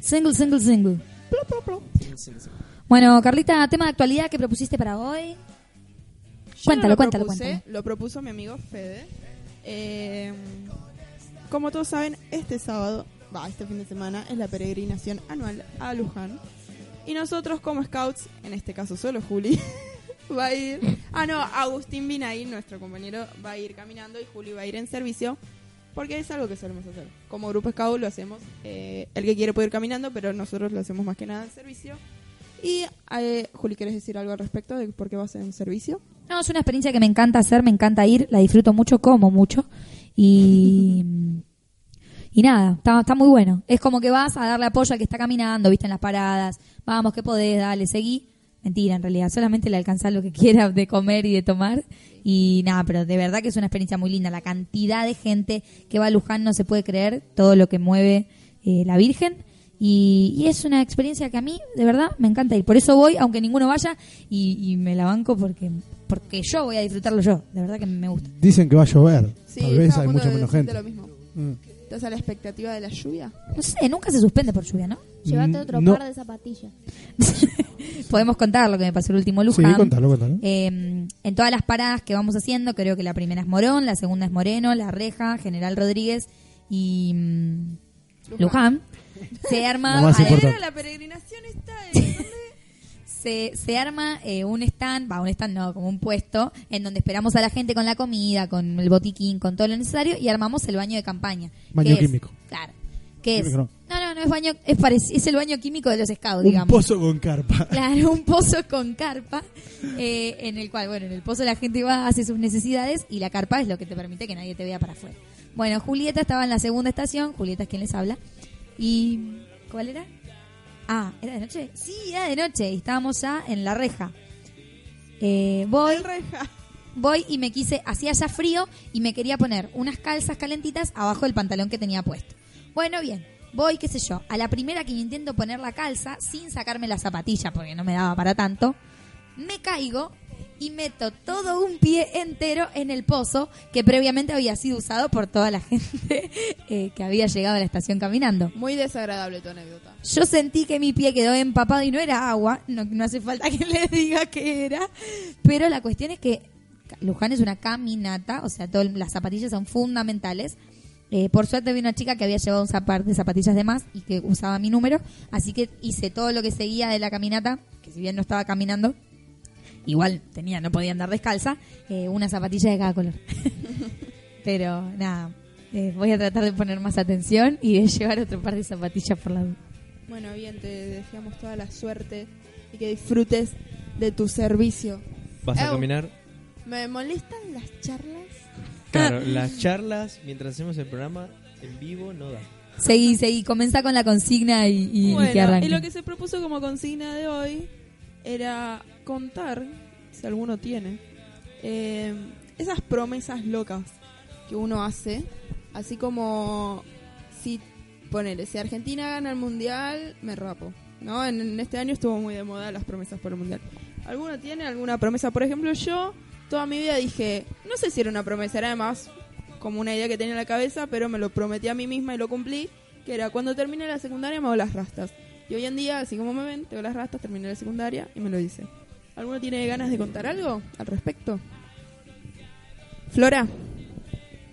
[SPEAKER 2] Single, single, single.
[SPEAKER 5] Plo, plo, plo.
[SPEAKER 2] Bueno, Carlita, tema de actualidad que propusiste para hoy.
[SPEAKER 5] Yo
[SPEAKER 2] Cuéntalo,
[SPEAKER 5] no lo
[SPEAKER 2] cuéntalo,
[SPEAKER 5] propuse,
[SPEAKER 2] cuéntalo.
[SPEAKER 5] Lo propuso mi amigo Fede. Eh, como todos saben, este sábado, va, este fin de semana, es la peregrinación anual a Luján. Y nosotros como scouts, en este caso solo Juli, va a ir... Ah, no, Agustín Vinaí, nuestro compañero, va a ir caminando y Juli va a ir en servicio. Porque es algo que solemos hacer. Como grupo scout lo hacemos. eh, el que quiere puede ir caminando, pero nosotros lo hacemos más que nada en servicio. Y, eh, Juli, ¿quieres decir algo al respecto de por qué vas en servicio?
[SPEAKER 2] No, es una experiencia que me encanta hacer, me encanta ir, la disfruto mucho, como mucho. Y. Y nada, está, está muy bueno. Es como que vas a darle apoyo al que está caminando, viste, en las paradas. Vamos, que podés, dale, seguí. Mentira, en realidad, solamente le alcanzás lo que quiera de comer y de tomar. Y nada, pero de verdad que es una experiencia muy linda. La cantidad de gente que va a Luján no se puede creer, todo lo que mueve eh, la Virgen. Y, y es una experiencia que a mí, de verdad, me encanta ir. Por eso voy, aunque ninguno vaya, y, y me la banco porque, porque yo voy a disfrutarlo yo. De verdad que me gusta.
[SPEAKER 3] Dicen que va a llover.
[SPEAKER 5] Sí,
[SPEAKER 3] Tal vez hay mucha menos gente.
[SPEAKER 5] lo mismo.
[SPEAKER 3] Mm.
[SPEAKER 5] ¿Estás a la expectativa de la lluvia?
[SPEAKER 2] No sé, nunca se suspende por lluvia, ¿no?
[SPEAKER 7] Llévate otro
[SPEAKER 3] No.
[SPEAKER 7] par de zapatillas.
[SPEAKER 2] Podemos contar lo que me pasó el último
[SPEAKER 3] Sí,
[SPEAKER 2] Luján.
[SPEAKER 3] contalo, contalo.
[SPEAKER 2] Eh, en todas las paradas que vamos haciendo, creo que la primera es Morón, la segunda es Moreno, La Reja, General Rodríguez y mm, Luján. Se arma, además-
[SPEAKER 3] importante.
[SPEAKER 5] la peregrinación está en...
[SPEAKER 2] se, se arma eh, un stand, va, un stand no, como un puesto, en donde esperamos a la gente con la comida, con el botiquín, con todo lo necesario y armamos el baño de campaña.
[SPEAKER 3] Baño
[SPEAKER 2] es-
[SPEAKER 3] químico.
[SPEAKER 2] claro. ¿Qué es? No, no, no es baño, es, es el baño químico de los scouts,
[SPEAKER 3] Un
[SPEAKER 2] digamos.
[SPEAKER 3] pozo con carpa.
[SPEAKER 2] Claro, un pozo con carpa, eh, en el cual, bueno, en el pozo la gente va, hace sus necesidades y la carpa es lo que te permite que nadie te vea para afuera. Bueno, Julieta estaba en la segunda estación, Julieta es quien les habla. ¿Y cuál era? Ah, ¿era de noche? Sí, era de noche y estábamos ya en la reja. Eh, voy,
[SPEAKER 5] reja.
[SPEAKER 2] voy y me quise, hacía ya frío y me quería poner unas calzas calentitas abajo del pantalón que tenía puesto. Bueno, bien, voy, qué sé yo, a la primera que intento poner la calza sin sacarme la zapatilla porque no me daba para tanto, me caigo y meto todo un pie entero en el pozo que previamente había sido usado por toda la gente eh, que había llegado a la estación caminando.
[SPEAKER 5] Muy desagradable tu anécdota.
[SPEAKER 2] Yo sentí que mi pie quedó empapado y no era agua, no, no hace falta que le diga que era, pero la cuestión es que Luján es una caminata, o sea, todo, las zapatillas son fundamentales. Eh, por suerte vi una chica que había llevado un par de zapatillas de más y que usaba mi número, así que hice todo lo que seguía de la caminata, que si bien no estaba caminando, igual tenía, no podía andar descalza, eh, una zapatilla de cada color. Pero nada, eh, voy a tratar de poner más atención y de llevar otro par de zapatillas por la duda.
[SPEAKER 5] Bueno, bien, te deseamos toda la suerte y que disfrutes de tu servicio.
[SPEAKER 6] ¿Vas a caminar?
[SPEAKER 5] Me molestan las charlas.
[SPEAKER 6] Claro, las charlas mientras hacemos el programa en vivo no da.
[SPEAKER 2] Seguí, seguí, comenzá con la consigna y, y- y que
[SPEAKER 5] Bueno,
[SPEAKER 2] arranque.
[SPEAKER 5] y lo que se propuso como consigna de hoy era contar, si alguno tiene, eh, esas promesas locas que uno hace, así como si, ponele, si Argentina gana el mundial, me rapo. ¿no? En, en este año estuvo muy de moda las promesas por el mundial. ¿Alguno tiene alguna promesa? Por ejemplo, yo toda mi vida dije, no sé si era una promesa, era además como una idea que tenía en la cabeza, pero me lo prometí a mí misma y lo cumplí, que era cuando termine la secundaria me hago las rastas. Y hoy en día, así como me ven, tengo las rastas, terminé la secundaria y me lo hice. ¿Alguno tiene ganas de contar algo al respecto? Flora,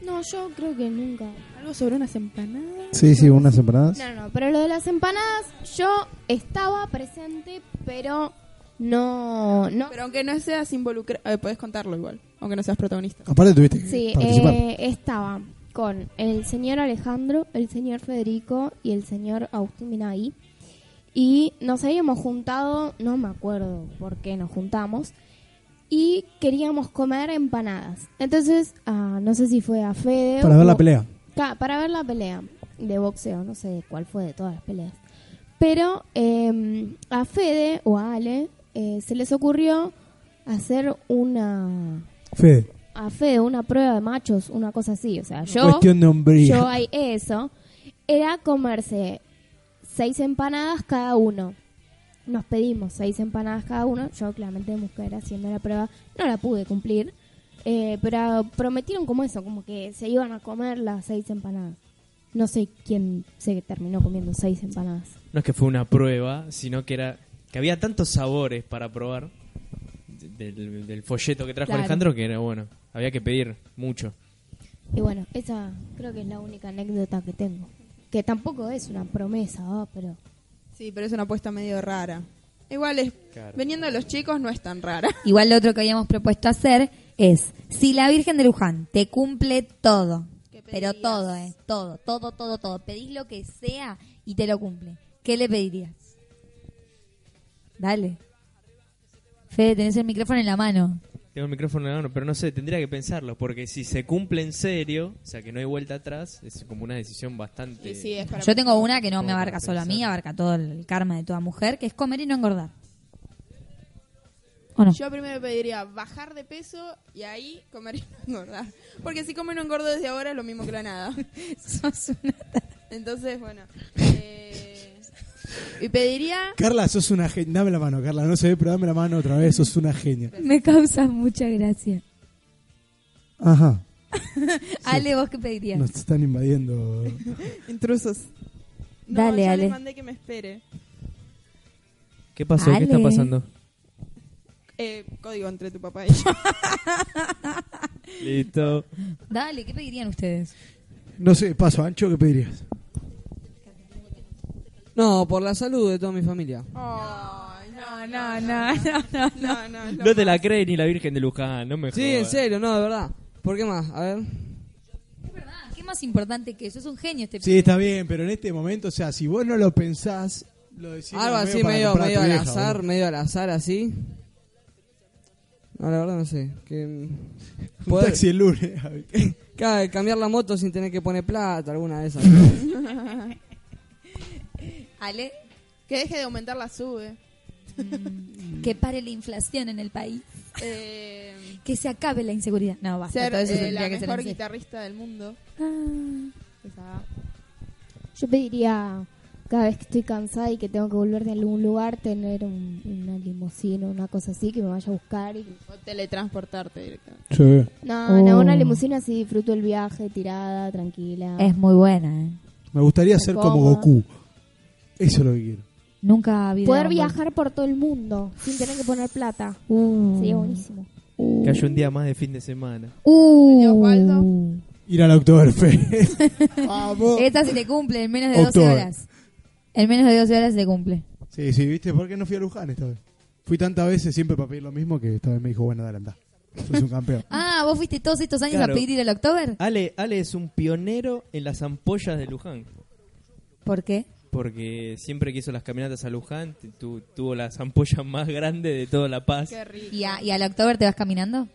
[SPEAKER 7] No, yo creo que nunca.
[SPEAKER 5] algo sobre unas empanadas.
[SPEAKER 3] Sí, sí, unas empanadas.
[SPEAKER 7] No, no, pero lo de las empanadas, yo estaba presente, pero no. no
[SPEAKER 5] Pero aunque no seas involucrado, eh, puedes contarlo igual, aunque no seas protagonista.
[SPEAKER 3] Aparte tuviste que
[SPEAKER 7] Sí,
[SPEAKER 3] participar.
[SPEAKER 7] eh, estaba con el señor Alejandro, el señor Federico y el señor Agustín Minagui. Y nos habíamos juntado, no me acuerdo por qué nos juntamos, y queríamos comer empanadas. Entonces, ah, no sé si fue a Fede
[SPEAKER 3] Para ver la pelea.
[SPEAKER 7] Ca- para ver la pelea de boxeo, no sé cuál fue de todas las peleas. Pero eh, a Fede o a Ale eh, se les ocurrió hacer una
[SPEAKER 3] Fede.
[SPEAKER 7] a Fede una prueba de machos, una cosa así, o sea, yo
[SPEAKER 3] Cuestión de hombría.
[SPEAKER 7] yo hay eso era comerse seis empanadas cada uno. Nos pedimos seis empanadas cada uno. Yo claramente mujer haciendo la prueba no la pude cumplir, eh, pero prometieron como eso, como que se iban a comer las seis empanadas. No sé quién se terminó comiendo seis empanadas.
[SPEAKER 6] No es que fue una prueba, sino que era que había tantos sabores para probar de- del, del folleto que trajo
[SPEAKER 7] Claro.
[SPEAKER 6] Alejandro que era bueno, había que pedir mucho.
[SPEAKER 7] Y bueno, esa creo que es la única anécdota que tengo. Que tampoco es una promesa, pero
[SPEAKER 5] Sí, pero es una apuesta medio rara. Igual es,
[SPEAKER 6] Claro.
[SPEAKER 5] veniendo de los chicos no es tan rara.
[SPEAKER 2] Igual lo otro que habíamos propuesto hacer es, si la Virgen de Luján te cumple todo,
[SPEAKER 5] ¿Qué
[SPEAKER 2] pero todo, eh, todo, todo, todo, todo, pedís lo que sea y te lo cumple, ¿qué le pedirías? Dale. Fede, tenés el micrófono en la mano.
[SPEAKER 6] Tengo el micrófono en la mano, pero no sé, tendría que pensarlo, porque si se cumple en serio, o sea que no hay vuelta atrás, es como una decisión bastante...
[SPEAKER 5] Sí, es para
[SPEAKER 2] Yo tengo una que no me abarca solo a mí, abarca todo el karma de toda mujer, que es comer y no engordar. ¿O no?
[SPEAKER 5] Yo primero pediría bajar de peso y ahí comer y no engordar. Porque si como y no engordo desde ahora es lo mismo que la nada.
[SPEAKER 2] Sos una-
[SPEAKER 5] Entonces, bueno. eh, y pediría...
[SPEAKER 3] Carla, sos una genia. Dame la mano, Carla. No se ve, pero dame la mano otra vez. Sos una genia.
[SPEAKER 2] Me causa mucha gracia.
[SPEAKER 3] Ajá.
[SPEAKER 2] Ale, ¿vos qué pedirías?
[SPEAKER 3] Nos están invadiendo.
[SPEAKER 5] Intrusos. No,
[SPEAKER 2] Dale,
[SPEAKER 5] ya
[SPEAKER 2] Ale.
[SPEAKER 5] le mandé que me espere.
[SPEAKER 6] ¿Qué pasó? ¿Qué está pasando?
[SPEAKER 5] Eh, código entre tu papá y yo.
[SPEAKER 6] Listo.
[SPEAKER 2] Dale, ¿qué pedirían ustedes?
[SPEAKER 3] No sé, paso ancho, ¿qué pedirías?
[SPEAKER 4] No, por la salud de toda mi familia.
[SPEAKER 5] Ay, no,
[SPEAKER 2] No, no, no, no.
[SPEAKER 5] no, no, lo
[SPEAKER 6] No te la
[SPEAKER 5] más.
[SPEAKER 6] crees ni la Virgen de Luján, no me
[SPEAKER 4] Sí,
[SPEAKER 6] jodas.
[SPEAKER 4] en serio, no, de verdad. ¿Por qué más? A ver.
[SPEAKER 2] Es verdad, ¿qué más importante que eso? Es un genio este
[SPEAKER 3] Sí, está bien, pero en este momento, o sea, si vos no lo pensás, lo decís.
[SPEAKER 4] Algo
[SPEAKER 3] medio
[SPEAKER 4] así
[SPEAKER 3] para
[SPEAKER 4] medio,
[SPEAKER 3] comprar a
[SPEAKER 4] medio
[SPEAKER 3] tu
[SPEAKER 4] al
[SPEAKER 3] vieja,
[SPEAKER 4] azar,
[SPEAKER 3] boludo.
[SPEAKER 4] medio al azar así. No, la verdad no sé. Que,
[SPEAKER 3] Un
[SPEAKER 4] poder-
[SPEAKER 3] taxi el lunes.
[SPEAKER 4] Claro, cambiar la moto sin tener que poner plata, alguna de esas.
[SPEAKER 2] Ale,
[SPEAKER 5] Que deje de aumentar la sube.
[SPEAKER 2] que pare la inflación en el país.
[SPEAKER 5] Eh,
[SPEAKER 2] Que se acabe la inseguridad. No, basta,
[SPEAKER 5] ser
[SPEAKER 2] todo eso
[SPEAKER 5] eh, la
[SPEAKER 2] que
[SPEAKER 5] mejor guitarrista del mundo. Esa.
[SPEAKER 7] yo pediría cada vez que estoy cansada y que tengo que volver de algún lugar tener un- una limusina o una cosa así que me vaya a buscar y
[SPEAKER 5] O teletransportarte directamente.
[SPEAKER 3] Sí.
[SPEAKER 7] no, no,
[SPEAKER 2] Oh.
[SPEAKER 7] una limusina así disfruto el viaje tirada, tranquila.
[SPEAKER 2] Es muy buena, ¿eh?
[SPEAKER 3] Me gustaría ser como. Goku. Eso es lo que quiero.
[SPEAKER 2] Nunca ha habido...
[SPEAKER 7] Poder viajar por todo el mundo sin tener que poner plata.
[SPEAKER 2] Uh.
[SPEAKER 7] Sería buenísimo.
[SPEAKER 6] Que haya un día más de fin de semana.
[SPEAKER 2] Uh.
[SPEAKER 3] Ir al Oktoberfest. Vamos.
[SPEAKER 2] Esta se te cumple en menos de 12
[SPEAKER 3] Octubre.
[SPEAKER 2] horas. En menos de 12 horas se te cumple.
[SPEAKER 3] Sí, sí, ¿viste? ¿Por qué no fui a Luján esta vez? Fui tantas veces siempre para pedir lo mismo que esta vez me dijo, bueno, dale, anda. Sos un campeón.
[SPEAKER 2] Ah, ¿vos fuiste todos estos años
[SPEAKER 6] Claro.
[SPEAKER 2] a pedir ir al October?
[SPEAKER 6] Ale, Ale es un pionero en las ampollas de Luján.
[SPEAKER 2] ¿Por qué?
[SPEAKER 6] Porque siempre que hizo las caminatas a Luján, tu- tuvo las ampollas más grandes de toda La Paz.
[SPEAKER 5] Qué rico.
[SPEAKER 2] ¿Y, a- y al October te vas caminando?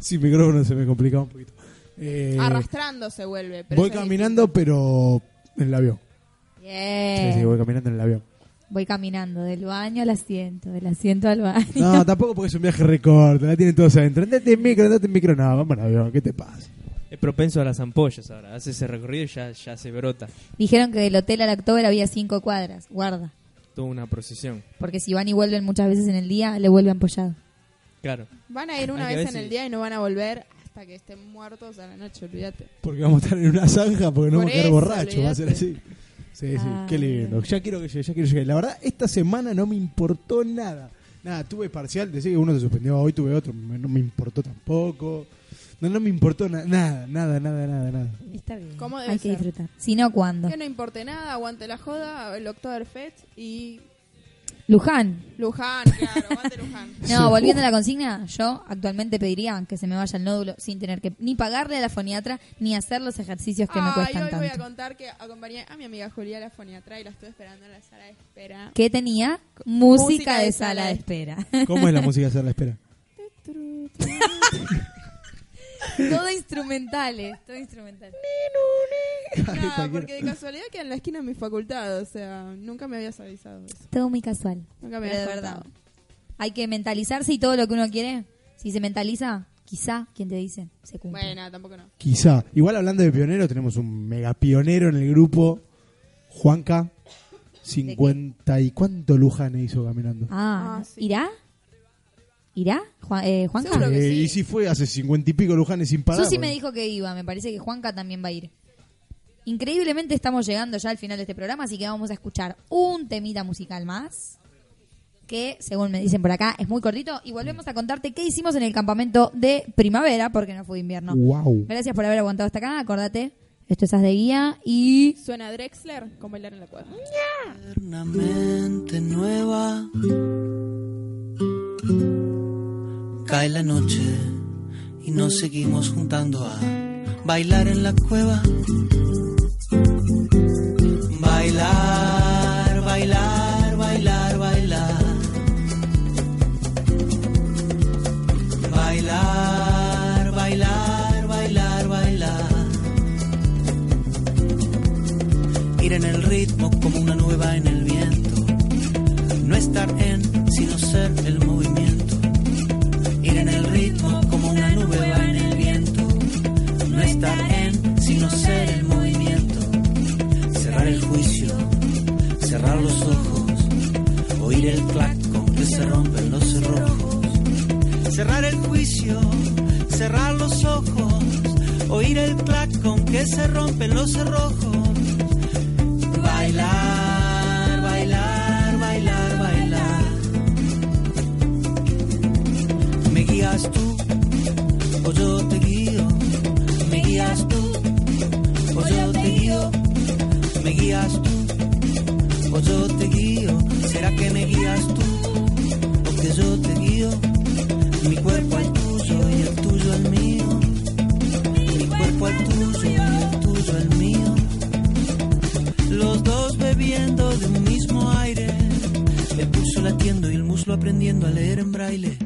[SPEAKER 3] Sin micrófono se me complicaba un poquito. Eh,
[SPEAKER 5] Arrastrando se vuelve. pero
[SPEAKER 3] voy caminando, pero en el avión.
[SPEAKER 2] Bien.
[SPEAKER 3] Sí, sí, voy caminando en el avión.
[SPEAKER 2] Voy caminando del baño al asiento, del asiento al baño.
[SPEAKER 3] No, tampoco porque es un viaje recorto, la tienen todos adentro. Andate en micro, andate en micro. No, vamos en avión, ¿qué te pasa?
[SPEAKER 6] Es propenso a las ampollas ahora. Hace ese recorrido y ya, ya se brota.
[SPEAKER 2] Dijeron que del hotel al October había cinco cuadras. Guarda.
[SPEAKER 6] Toda una procesión.
[SPEAKER 2] Porque si van y vuelven muchas veces en el día, le vuelve ampollado.
[SPEAKER 6] Claro.
[SPEAKER 5] Van a ir una vez en el día y no van a volver hasta que estén muertos a la noche, olvídate.
[SPEAKER 3] Porque vamos a estar en una zanja porque no
[SPEAKER 5] Por
[SPEAKER 3] vamos a quedar borrachos, va a ser así. Sí, sí,
[SPEAKER 2] Ah.
[SPEAKER 3] qué lindo. Ya quiero que llegue, ya quiero llegar. La verdad, esta semana no me importó nada. Nada, tuve parcial, decía que uno se suspendió, hoy tuve otro, no me importó tampoco. No, no me importó na- nada, nada, nada, nada, nada.
[SPEAKER 2] Está bien.
[SPEAKER 5] ¿Cómo debe
[SPEAKER 2] Hay que
[SPEAKER 5] ser?
[SPEAKER 2] disfrutar. Si no, ¿cuándo?
[SPEAKER 5] Que no importe nada, aguante la joda, el Oktoberfest y
[SPEAKER 2] Luján.
[SPEAKER 5] Luján, claro, aguante Luján.
[SPEAKER 2] No, volviendo a la consigna, yo actualmente pediría que se me vaya el nódulo sin tener que ni pagarle a la foniatra ni hacer los ejercicios que me
[SPEAKER 5] Ay,
[SPEAKER 2] cuestan
[SPEAKER 5] hoy voy a
[SPEAKER 2] tanto.
[SPEAKER 5] contar que acompañé a mi amiga Julia a la foniatra y la estuve esperando en la sala de espera.
[SPEAKER 2] Que tenía música,
[SPEAKER 5] Música
[SPEAKER 2] de,
[SPEAKER 5] de
[SPEAKER 2] sala
[SPEAKER 5] sala
[SPEAKER 2] de
[SPEAKER 5] de-
[SPEAKER 2] espera.
[SPEAKER 3] ¿Cómo es la música hacer la espera?
[SPEAKER 2] todo instrumentales, todo instrumental.
[SPEAKER 5] No, porque de casualidad queda en la esquina de mi facultad, o sea, nunca me habías avisado eso.
[SPEAKER 2] Todo muy casual.
[SPEAKER 5] Nunca me habías contado.
[SPEAKER 2] Hay que mentalizarse y todo lo que uno quiere, si se mentaliza, quizá, quien te dice, se cumple.
[SPEAKER 5] Bueno, tampoco no.
[SPEAKER 3] Quizá. Igual hablando de pionero, tenemos un mega pionero en el grupo, Juanca. 50 y cuánto Luján hizo caminando.
[SPEAKER 2] Ah,
[SPEAKER 5] Ah, sí.
[SPEAKER 2] ¿irá? ¿Irá? Juan, eh, Juanca.
[SPEAKER 5] Seguro que
[SPEAKER 3] Eh,
[SPEAKER 5] sí.
[SPEAKER 3] Y si fue hace 50 y pico Lujanes sin parar.
[SPEAKER 2] Susi me dijo que iba, me parece que Juanca también va a ir. Increíblemente estamos llegando ya al final de este programa, así que vamos a escuchar un temita musical más, que según me dicen por acá es muy cortito, y volvemos a contarte qué hicimos en el campamento de primavera, porque no fue invierno.
[SPEAKER 3] Wow.
[SPEAKER 2] Gracias por haber aguantado hasta acá, acordate, esto es As de Guía y...
[SPEAKER 5] Suena Drexler con bailar en la cueva.
[SPEAKER 10] eternamente nueva. Cae la noche y nos seguimos juntando a bailar en la cueva. Bailar, bailar, bailar, bailar. Bailar, bailar, bailar, bailar. Ir en el ritmo que se rompen los cerrojos. Leer en braille.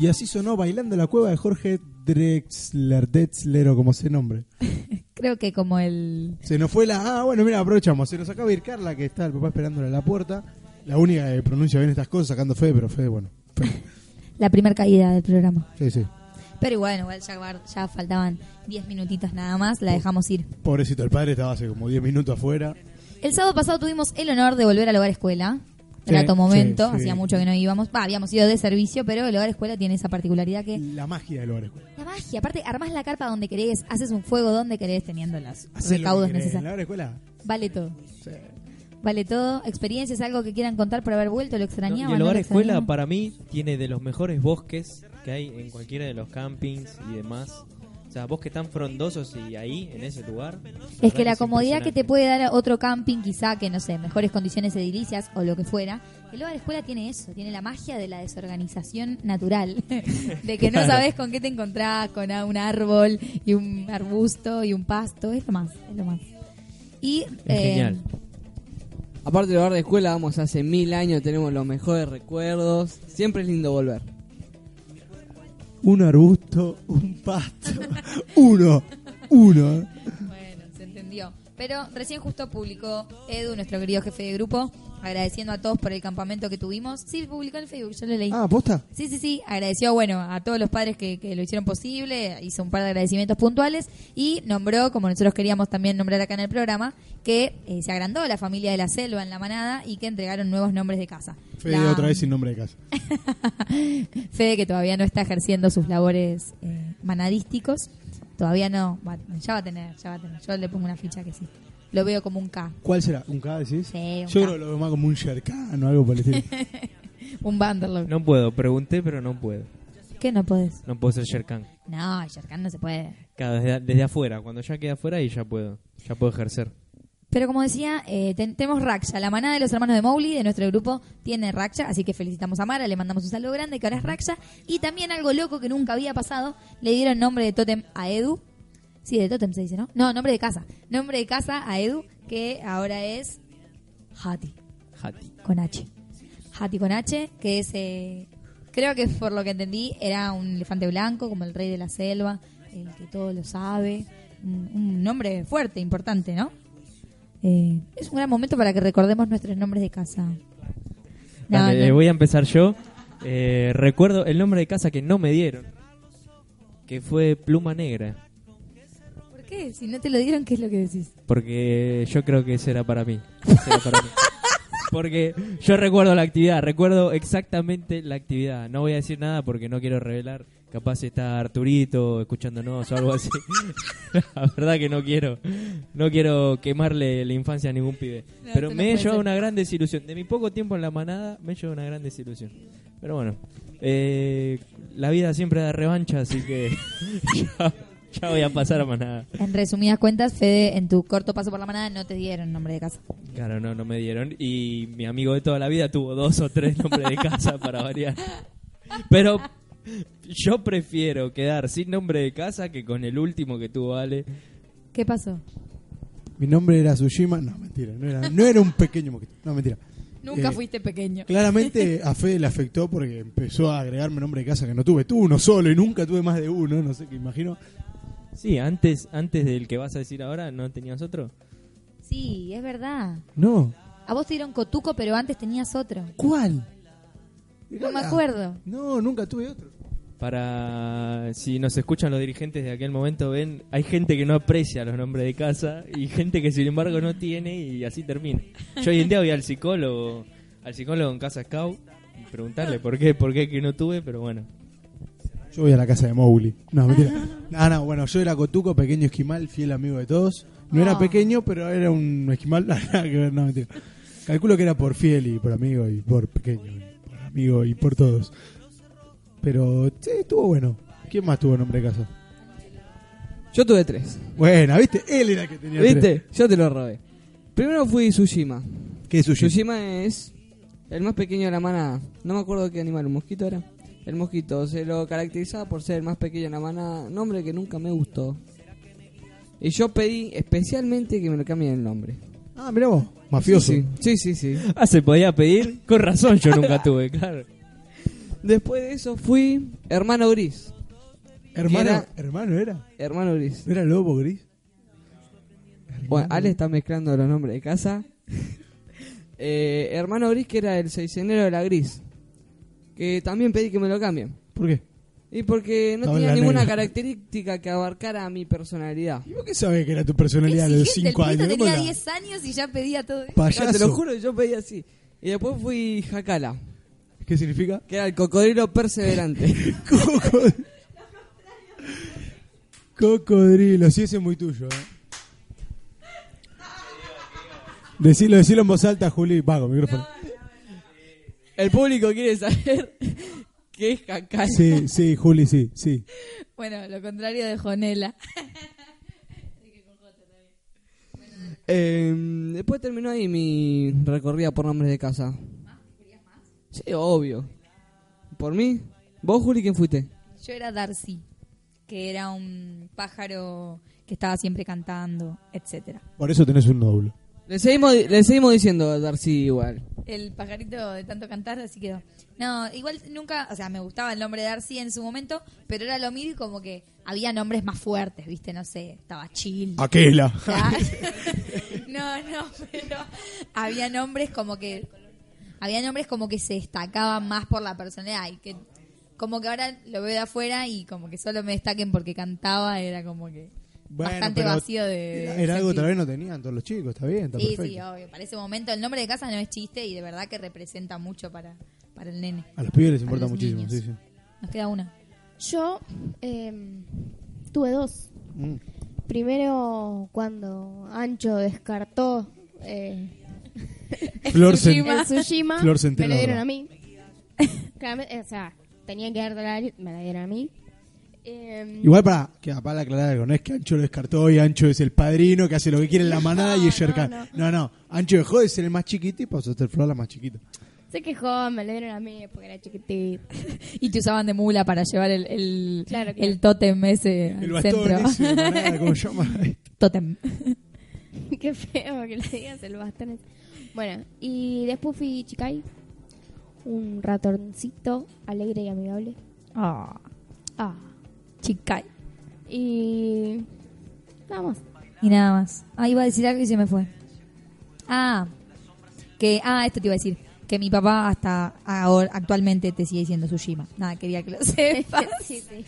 [SPEAKER 10] Y
[SPEAKER 3] así sonó Bailando la Cueva de Jorge Drexler, Drexler o como se nombre.
[SPEAKER 2] Creo que como el...
[SPEAKER 3] Se nos fue la... Ah, bueno, mira, aprovechamos. Se nos acaba de ir Carla, que está el papá esperándole a la puerta. La única que pronuncia bien estas cosas, sacando fe, pero fe, bueno. fe.
[SPEAKER 2] La primera caída del programa.
[SPEAKER 3] Sí, sí.
[SPEAKER 2] Pero bueno, igual ya, ya faltaban 10 minutitos nada más, la dejamos ir.
[SPEAKER 3] Pobrecito, el padre estaba hace como 10 minutos afuera.
[SPEAKER 2] El sábado pasado tuvimos el honor de volver al hogar escuela.
[SPEAKER 3] Sí,
[SPEAKER 2] Grato momento,
[SPEAKER 3] sí, sí.
[SPEAKER 2] hacía mucho que no íbamos. Va, habíamos ido de servicio, pero el hogar escuela tiene esa particularidad que
[SPEAKER 3] La magia del hogar escuela.
[SPEAKER 2] la magia, aparte armás la carpa donde querés, haces un fuego donde querés teniendo los
[SPEAKER 3] Hacé
[SPEAKER 2] recaudos.
[SPEAKER 3] En
[SPEAKER 2] necesarios.
[SPEAKER 3] la hogar escuela.
[SPEAKER 2] Vale todo.
[SPEAKER 3] Sí.
[SPEAKER 2] Vale todo. Experiencias, algo que quieran contar por haber vuelto, lo
[SPEAKER 6] No,
[SPEAKER 2] extrañaban.
[SPEAKER 6] y el
[SPEAKER 2] ¿no
[SPEAKER 6] hogar
[SPEAKER 2] lo
[SPEAKER 6] escuela para mí tiene de los mejores bosques que hay en cualquiera de los campings y demás. O sea, bosques tan frondosos y ahí, en ese lugar.
[SPEAKER 2] Es que la
[SPEAKER 6] es
[SPEAKER 2] comodidad que te puede dar otro camping, quizá que no sé, mejores condiciones edilicias o lo que fuera, el hogar escuela tiene eso, tiene la magia de la desorganización natural, de que no sabes con qué te encontrás, con un árbol y un arbusto y un pasto, es lo más, es lo más. Y
[SPEAKER 6] Es
[SPEAKER 2] eh,
[SPEAKER 6] genial.
[SPEAKER 4] Aparte del hogar de escuela, vamos hace mil años, tenemos los mejores recuerdos. Siempre es lindo volver.
[SPEAKER 3] Un arbusto, un pasto. uno. Uno.
[SPEAKER 2] Bueno, se entendió. Pero recién justo publicó Edu, nuestro querido jefe de grupo, agradeciendo a todos por el campamento que tuvimos. Sí, publicó en Facebook, yo lo leí.
[SPEAKER 3] Ah, ¿posta?
[SPEAKER 2] Sí, sí, sí. Agradeció, bueno, a todos los padres que, que lo hicieron posible. Hizo un par de agradecimientos puntuales y nombró, como nosotros queríamos también nombrar acá en el programa, que eh, se agrandó la familia de la selva en la manada y que entregaron nuevos nombres de casa.
[SPEAKER 3] Fede
[SPEAKER 2] La-
[SPEAKER 3] otra vez sin nombre de casa.
[SPEAKER 2] Fede, que todavía no está ejerciendo sus labores eh, manadísticos. Todavía no. Va- ya va a tener, ya va a tener. Yo le pongo una ficha que sí. Lo veo como un K.
[SPEAKER 3] ¿Cuál será? ¿Un K decís?
[SPEAKER 2] Sí, un
[SPEAKER 3] Yo
[SPEAKER 2] K.
[SPEAKER 3] creo que lo veo más como un Sherkan o algo por el estilo.
[SPEAKER 2] Un.
[SPEAKER 6] No puedo, pregunté, pero no puedo.
[SPEAKER 2] ¿Qué no podés?
[SPEAKER 6] No puedo ser Sherkan.
[SPEAKER 2] No, Sherkan no se puede.
[SPEAKER 6] Claro, desde, desde afuera. Cuando ya queda afuera y ya puedo. Ya puedo ejercer.
[SPEAKER 2] Pero como decía, eh, ten- tenemos Raksha, la manada de los hermanos de Mowgli de nuestro grupo tiene Raksha, así que felicitamos a Mara, le mandamos un saludo grande que ahora es Raksha. Y también algo loco que nunca había pasado, le dieron nombre de tótem a Edu. Sí, de tótem se dice, ¿no? No, nombre de casa. Nombre de casa a Edu, que ahora es Hati,
[SPEAKER 6] Hati.
[SPEAKER 2] con H. Hati con H, que es, eh, creo que por lo que entendí, era un elefante blanco, como el rey de la selva, el que todo lo sabe. Un, un nombre fuerte, importante, ¿no? Eh, es un gran momento para que recordemos nuestros nombres de casa. No,
[SPEAKER 6] Dale,
[SPEAKER 2] no.
[SPEAKER 6] eh, voy a empezar yo. Eh, recuerdo el nombre de casa que no me dieron. Que fue Pluma Negra.
[SPEAKER 2] ¿Por qué? Si no te lo dieron, ¿qué es lo que decís?
[SPEAKER 6] Porque yo creo que ese era para mí. Ese era para mí. Porque yo recuerdo la actividad, recuerdo exactamente la actividad. No voy a decir nada porque no quiero revelar. Capaz está Arturito escuchándonos o algo así. la verdad que no quiero. No quiero quemarle la infancia a ningún pibe.
[SPEAKER 2] No,
[SPEAKER 6] Pero
[SPEAKER 2] no
[SPEAKER 6] me he
[SPEAKER 2] puede
[SPEAKER 6] llevado una gran desilusión. De mi poco tiempo en la manada, me he llevado una gran desilusión. Pero bueno, eh, la vida siempre da revancha, así que ya, ya voy a pasar a manada.
[SPEAKER 2] En resumidas cuentas, Fede, en tu corto paso por la manada no te dieron nombre de casa.
[SPEAKER 6] Claro, no, no me dieron. Y mi amigo de toda la vida tuvo dos o tres nombres de casa para variar. Pero yo prefiero quedar sin nombre de casa que con el último que tuvo Ale.
[SPEAKER 2] ¿Qué pasó?
[SPEAKER 3] Mi nombre era Tsushima. No, mentira. No era, no era un pequeño moquito. No, mentira.
[SPEAKER 2] Nunca
[SPEAKER 3] Eh,
[SPEAKER 2] fuiste pequeño.
[SPEAKER 3] Claramente a Fede le afectó porque empezó a agregarme nombre de casa que no tuve. Tuve uno solo y nunca tuve más de uno. No sé qué imagino.
[SPEAKER 6] Sí, antes, antes del que vas a decir ahora, ¿no tenías otro?
[SPEAKER 2] Sí, es verdad.
[SPEAKER 3] No.
[SPEAKER 2] A vos te dieron Cotuco, pero antes tenías otro.
[SPEAKER 3] ¿Cuál?
[SPEAKER 2] No me acuerdo.
[SPEAKER 3] No, nunca tuve otro.
[SPEAKER 6] Para si nos escuchan los dirigentes de aquel momento, ven, hay gente que no aprecia los nombres de casa y gente que sin embargo no tiene y así termina. Yo hoy en día voy al psicólogo, al psicólogo en casa Scout y preguntarle por qué, por qué que no tuve, pero bueno.
[SPEAKER 3] Yo voy a la casa de Mowgli. No, mentira. No, no, bueno, yo era Cotuco, pequeño esquimal, fiel amigo de todos. No era
[SPEAKER 2] Ah.
[SPEAKER 3] pequeño, pero era un esquimal. Nada que ver, no, mentira. Calculo que era por fiel y por amigo y por pequeño, y por amigo y por todos. Pero sí, estuvo bueno. ¿Quién más tuvo nombre de casa?
[SPEAKER 4] Yo tuve tres.
[SPEAKER 3] Buena, ¿viste? Él era el que tenía
[SPEAKER 4] ¿Viste?
[SPEAKER 3] tres.
[SPEAKER 4] Yo te lo robé. Primero fui Tsushima.
[SPEAKER 3] ¿Qué es suyo?
[SPEAKER 4] Tsushima es el más pequeño de la manada. No me acuerdo qué animal, un mosquito era. El mosquito se lo caracterizaba por ser el más pequeño de la manada. Nombre que nunca me gustó. Y yo pedí especialmente que me lo cambien el nombre.
[SPEAKER 3] Ah, mira vos, mafioso.
[SPEAKER 4] Sí, sí, sí, sí.
[SPEAKER 6] Ah, se podía pedir. Con razón yo nunca tuve, claro.
[SPEAKER 4] Después de eso fui hermano gris.
[SPEAKER 3] Hermano,
[SPEAKER 4] Era-
[SPEAKER 3] hermano era.
[SPEAKER 4] Hermano gris.
[SPEAKER 3] ¿No era lobo gris?
[SPEAKER 4] Bueno, Ale está mezclando los nombres de casa. Eh, hermano gris que era el seisenero de la gris. Que también pedí que me lo cambien.
[SPEAKER 3] ¿Por qué?
[SPEAKER 4] Y porque no tenía ninguna
[SPEAKER 3] negra.
[SPEAKER 4] característica que abarcara mi personalidad.
[SPEAKER 3] ¿Y vos qué sabés que era tu personalidad a los
[SPEAKER 2] Exigente,
[SPEAKER 3] 5
[SPEAKER 2] el
[SPEAKER 3] años?
[SPEAKER 2] pito
[SPEAKER 3] ¿Cómo
[SPEAKER 2] tenía
[SPEAKER 3] la-
[SPEAKER 2] 10 años y ya pedía todo eso.
[SPEAKER 3] Payaso.
[SPEAKER 4] No, te lo juro, yo pedí así. Y después fui Jacala,
[SPEAKER 3] ¿Qué significa?
[SPEAKER 4] que era el cocodrilo perseverante.
[SPEAKER 3] Cocodrilo. Cocodrilo, sí, ese es muy tuyo. ¿eh? Decilo, decilo en voz alta, Juli. Vago, micrófono.
[SPEAKER 4] El público quiere saber qué es Jacala.
[SPEAKER 3] Sí, sí, Juli, sí, sí.
[SPEAKER 2] Bueno, lo contrario de Jonela.
[SPEAKER 4] Eh, después terminó ahí mi recorrida por nombres de casa. Sí, obvio. ¿Por mí? ¿Vos, Juli, quién fuiste?
[SPEAKER 2] Yo era Darcy, que era un pájaro que estaba siempre cantando, etcétera.
[SPEAKER 3] Por eso tenés un nódulo.
[SPEAKER 4] Le seguimos, le seguimos diciendo a Darcy igual.
[SPEAKER 2] El pajarito de tanto cantar, así quedó. No, igual nunca, o sea, me gustaba el nombre de Darcy en su momento, pero era lo mismo y como que había nombres más fuertes, ¿viste? No sé, estaba chill.
[SPEAKER 3] Aquela.
[SPEAKER 2] No, no, pero había nombres como que había nombres como que se destacaban más por la personalidad y que como que ahora lo veo de afuera y como que solo me destaquen porque cantaba era como que
[SPEAKER 3] Bueno,
[SPEAKER 2] bastante vacío de,
[SPEAKER 3] Era, era algo que tal vez no tenían todos los chicos, está bien, está
[SPEAKER 2] Sí,
[SPEAKER 3] perfecto.
[SPEAKER 2] sí, obvio. Para ese momento el nombre de casa no es chiste y de verdad que representa mucho para, para el nene.
[SPEAKER 3] A los pibes les importa muchísimo,
[SPEAKER 2] niños.
[SPEAKER 3] sí, sí.
[SPEAKER 2] Nos queda una.
[SPEAKER 7] Yo eh, tuve dos.
[SPEAKER 3] Mm.
[SPEAKER 7] Primero, cuando Ancho descartó eh,
[SPEAKER 3] Flor
[SPEAKER 7] Tsushima,
[SPEAKER 3] Flor
[SPEAKER 7] me lo dieron a mí. Claramente, o sea, tenía que la me la dieron a mí. Eh,
[SPEAKER 3] Igual para, que, para aclarar algo, no es que Ancho lo descartó y Ancho es el padrino que hace lo que quiere en la manada y es Sherkan. No, no, Ancho dejó de ser el más chiquito y pasó a ser Flor la más chiquita.
[SPEAKER 7] se quejó, me lo dieron a mí porque era chiquitito.
[SPEAKER 2] Y te usaban de mula para llevar el, el,
[SPEAKER 7] Claro,
[SPEAKER 2] el tótem ese
[SPEAKER 3] El
[SPEAKER 2] al
[SPEAKER 3] bastón
[SPEAKER 2] centro.
[SPEAKER 3] ese de manada, ¿cómo se llama?
[SPEAKER 2] tótem.
[SPEAKER 7] Qué feo que le digas el bastón. Bueno, y después fui Chicay. Un ratoncito alegre y amigable.
[SPEAKER 2] Ah,
[SPEAKER 7] Ah.
[SPEAKER 2] Chicay.
[SPEAKER 7] Y. Nada más.
[SPEAKER 2] Y nada más. Ah, iba a decir algo y se me fue. Ah, que, ah, esto te iba a decir. Que mi papá hasta ahora, actualmente te sigue diciendo Tsushima. Nada, quería que lo sepas.
[SPEAKER 7] Sí, sí.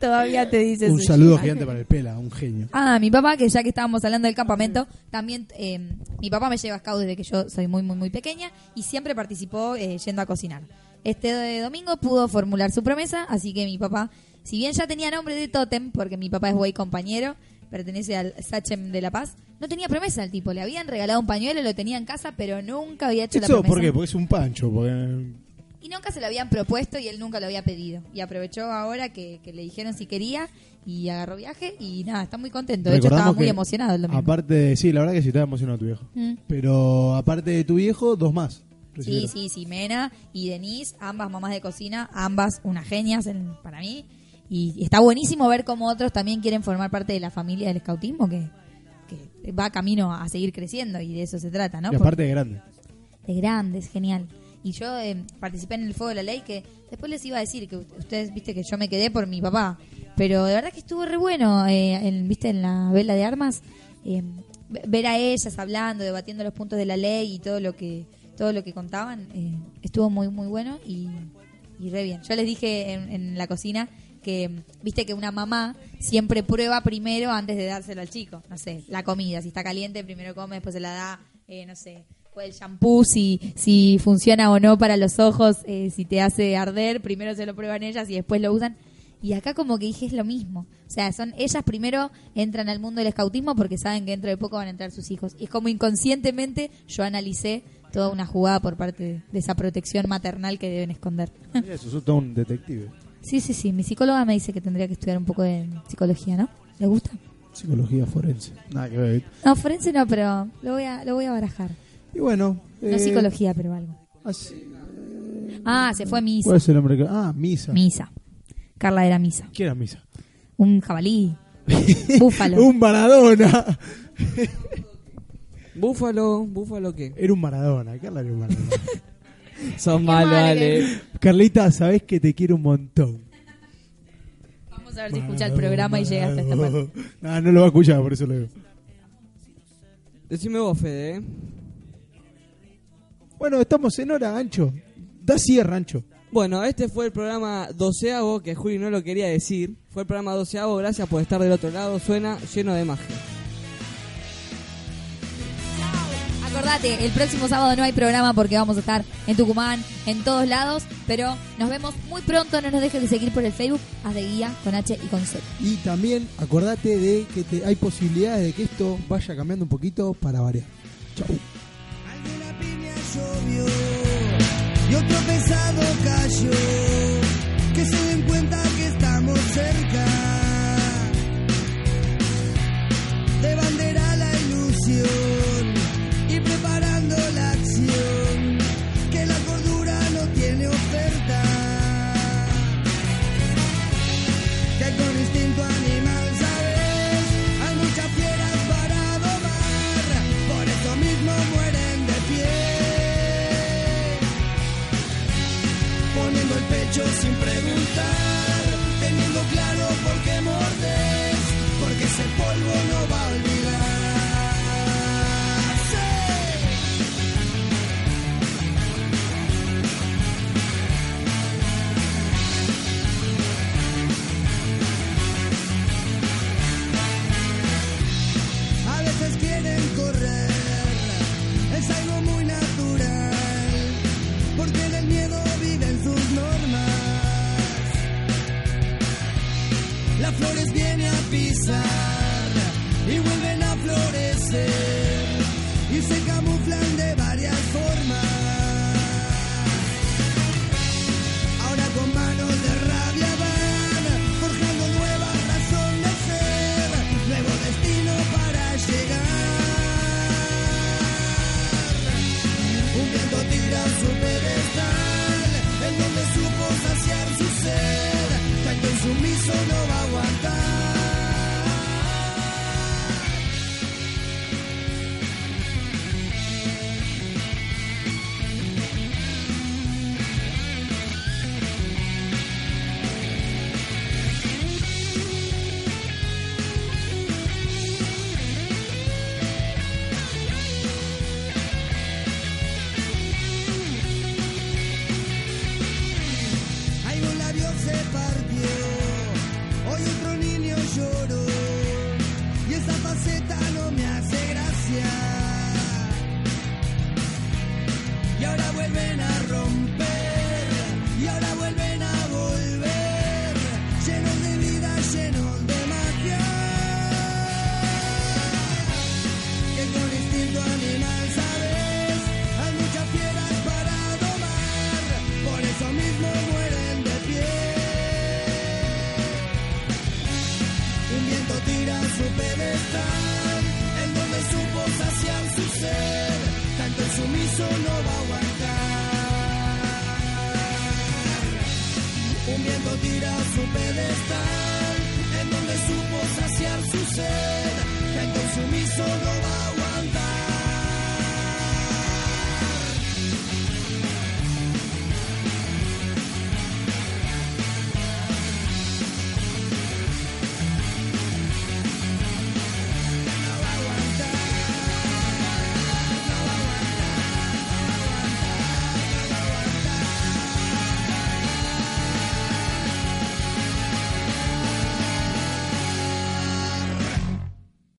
[SPEAKER 2] Todavía te dice
[SPEAKER 3] Un
[SPEAKER 2] Tsushima.
[SPEAKER 3] saludo gigante para el Pela, un genio.
[SPEAKER 2] Ah, mi papá, que ya que estábamos hablando del campamento, también eh, mi papá me lleva a Scout desde que yo soy muy, muy, muy pequeña y siempre participó eh, yendo a cocinar. Este domingo pudo formular su promesa, así que mi papá, si bien ya tenía nombre de Totem, porque mi papá es güey compañero, pertenece al Sachem de La Paz, no tenía promesa el tipo. Le habían regalado un pañuelo, lo tenía en casa, pero nunca había hecho la
[SPEAKER 3] ¿Eso
[SPEAKER 2] promesa.
[SPEAKER 3] por qué? Porque es un pancho. Porque...
[SPEAKER 2] Y nunca se lo habían propuesto y él nunca lo había pedido. Y aprovechó ahora que, que le dijeron si quería y agarró viaje y nada, está muy contento. De hecho, estaba muy emocionado el domingo.
[SPEAKER 3] Aparte sí, la verdad que sí estaba emocionado tu viejo.
[SPEAKER 2] Mm.
[SPEAKER 3] Pero aparte de tu viejo, dos más.
[SPEAKER 2] Sí,
[SPEAKER 3] recibieron.
[SPEAKER 2] sí, sí, Mena y Denise, ambas mamás de cocina, ambas unas genias en- para mí. Y está buenísimo ver cómo otros también quieren formar parte de la familia del escautismo, que, que va camino a seguir creciendo y de eso se trata, ¿no?
[SPEAKER 3] Y aparte de grande.
[SPEAKER 2] de grandes, genial. Y yo eh, participé en el Fuego de la Ley, que después les iba a decir que ustedes, viste, que yo me quedé por mi papá. Pero de verdad que estuvo re bueno, eh, en, viste, en la vela de armas, eh, ve- ver a ellas hablando, debatiendo los puntos de la ley y todo lo que todo lo que contaban, eh, estuvo muy, muy bueno y, y re bien. Yo les dije en, en la cocina que, viste, que una mamá siempre prueba primero antes de dárselo al chico. No sé, la comida, si está caliente, primero come, después se la da, eh, no sé, o el shampoo, si, si funciona o no para los ojos, eh, si te hace arder, primero se lo prueban ellas y después lo usan. Y acá como que dije es lo mismo. O sea, son ellas primero entran al mundo del escautismo porque saben que dentro de poco van a entrar sus hijos. Y es como inconscientemente yo analicé toda una jugada por parte de, esa protección maternal que deben esconder.
[SPEAKER 3] Eso, todo un detective.
[SPEAKER 2] Sí, sí, sí. Mi psicóloga me dice que tendría que estudiar un poco de psicología, ¿no? ¿Le gusta?
[SPEAKER 3] Psicología forense. Nada que ver.
[SPEAKER 2] No, forense no, pero lo voy a, lo voy a barajar.
[SPEAKER 3] Y bueno.
[SPEAKER 2] No
[SPEAKER 3] eh,
[SPEAKER 2] psicología, pero algo.
[SPEAKER 3] así-
[SPEAKER 2] Ah, se fue a misa.
[SPEAKER 3] ¿Cuál es el nombre? que- Ah, Misa.
[SPEAKER 2] Misa. Carla era misa.
[SPEAKER 3] ¿Qué era Misa?
[SPEAKER 2] Un jabalí. Búfalo.
[SPEAKER 3] un Maradona.
[SPEAKER 4] Búfalo, búfalo qué.
[SPEAKER 3] Era un Maradona. Carla era un Maradona.
[SPEAKER 4] Son malos, dale.
[SPEAKER 3] Carlita, sabes que te quiero un montón.
[SPEAKER 2] Vamos a ver si escucha el programa y llega hasta esta parte.
[SPEAKER 3] No, no lo va a escuchar, por eso lo digo.
[SPEAKER 4] Decime vos, Fede, ¿eh?
[SPEAKER 3] Bueno, estamos en hora, Ancho. Da cierre, Ancho.
[SPEAKER 4] Bueno, este fue el programa doceavo, que Juli no lo quería decir. Fue el programa doceavo, gracias por estar del otro lado. Suena lleno de magia.
[SPEAKER 2] Acordate, el próximo sábado no hay programa porque vamos a estar en Tucumán, en todos lados, pero nos vemos muy pronto, no nos dejes de seguir por el Facebook, haz de guía con H y con Z.
[SPEAKER 3] Y también acordate de que te- hay posibilidades de que esto vaya cambiando un poquito para variar. Chau.
[SPEAKER 10] Alguna piña llovió y otro pesado cayó. Que se den cuenta que estamos cerca. De bandera la ilusión que la cordura no tiene oferta. Que con instinto animal sabes, hay muchas fieras para adobar. Por eso
[SPEAKER 9] mismo mueren de pie. Poniendo el pecho sin preguntar, teniendo claro por qué mordes. Porque ese polvo no va a ser. Flores vienen a pisar y vuelven a florecer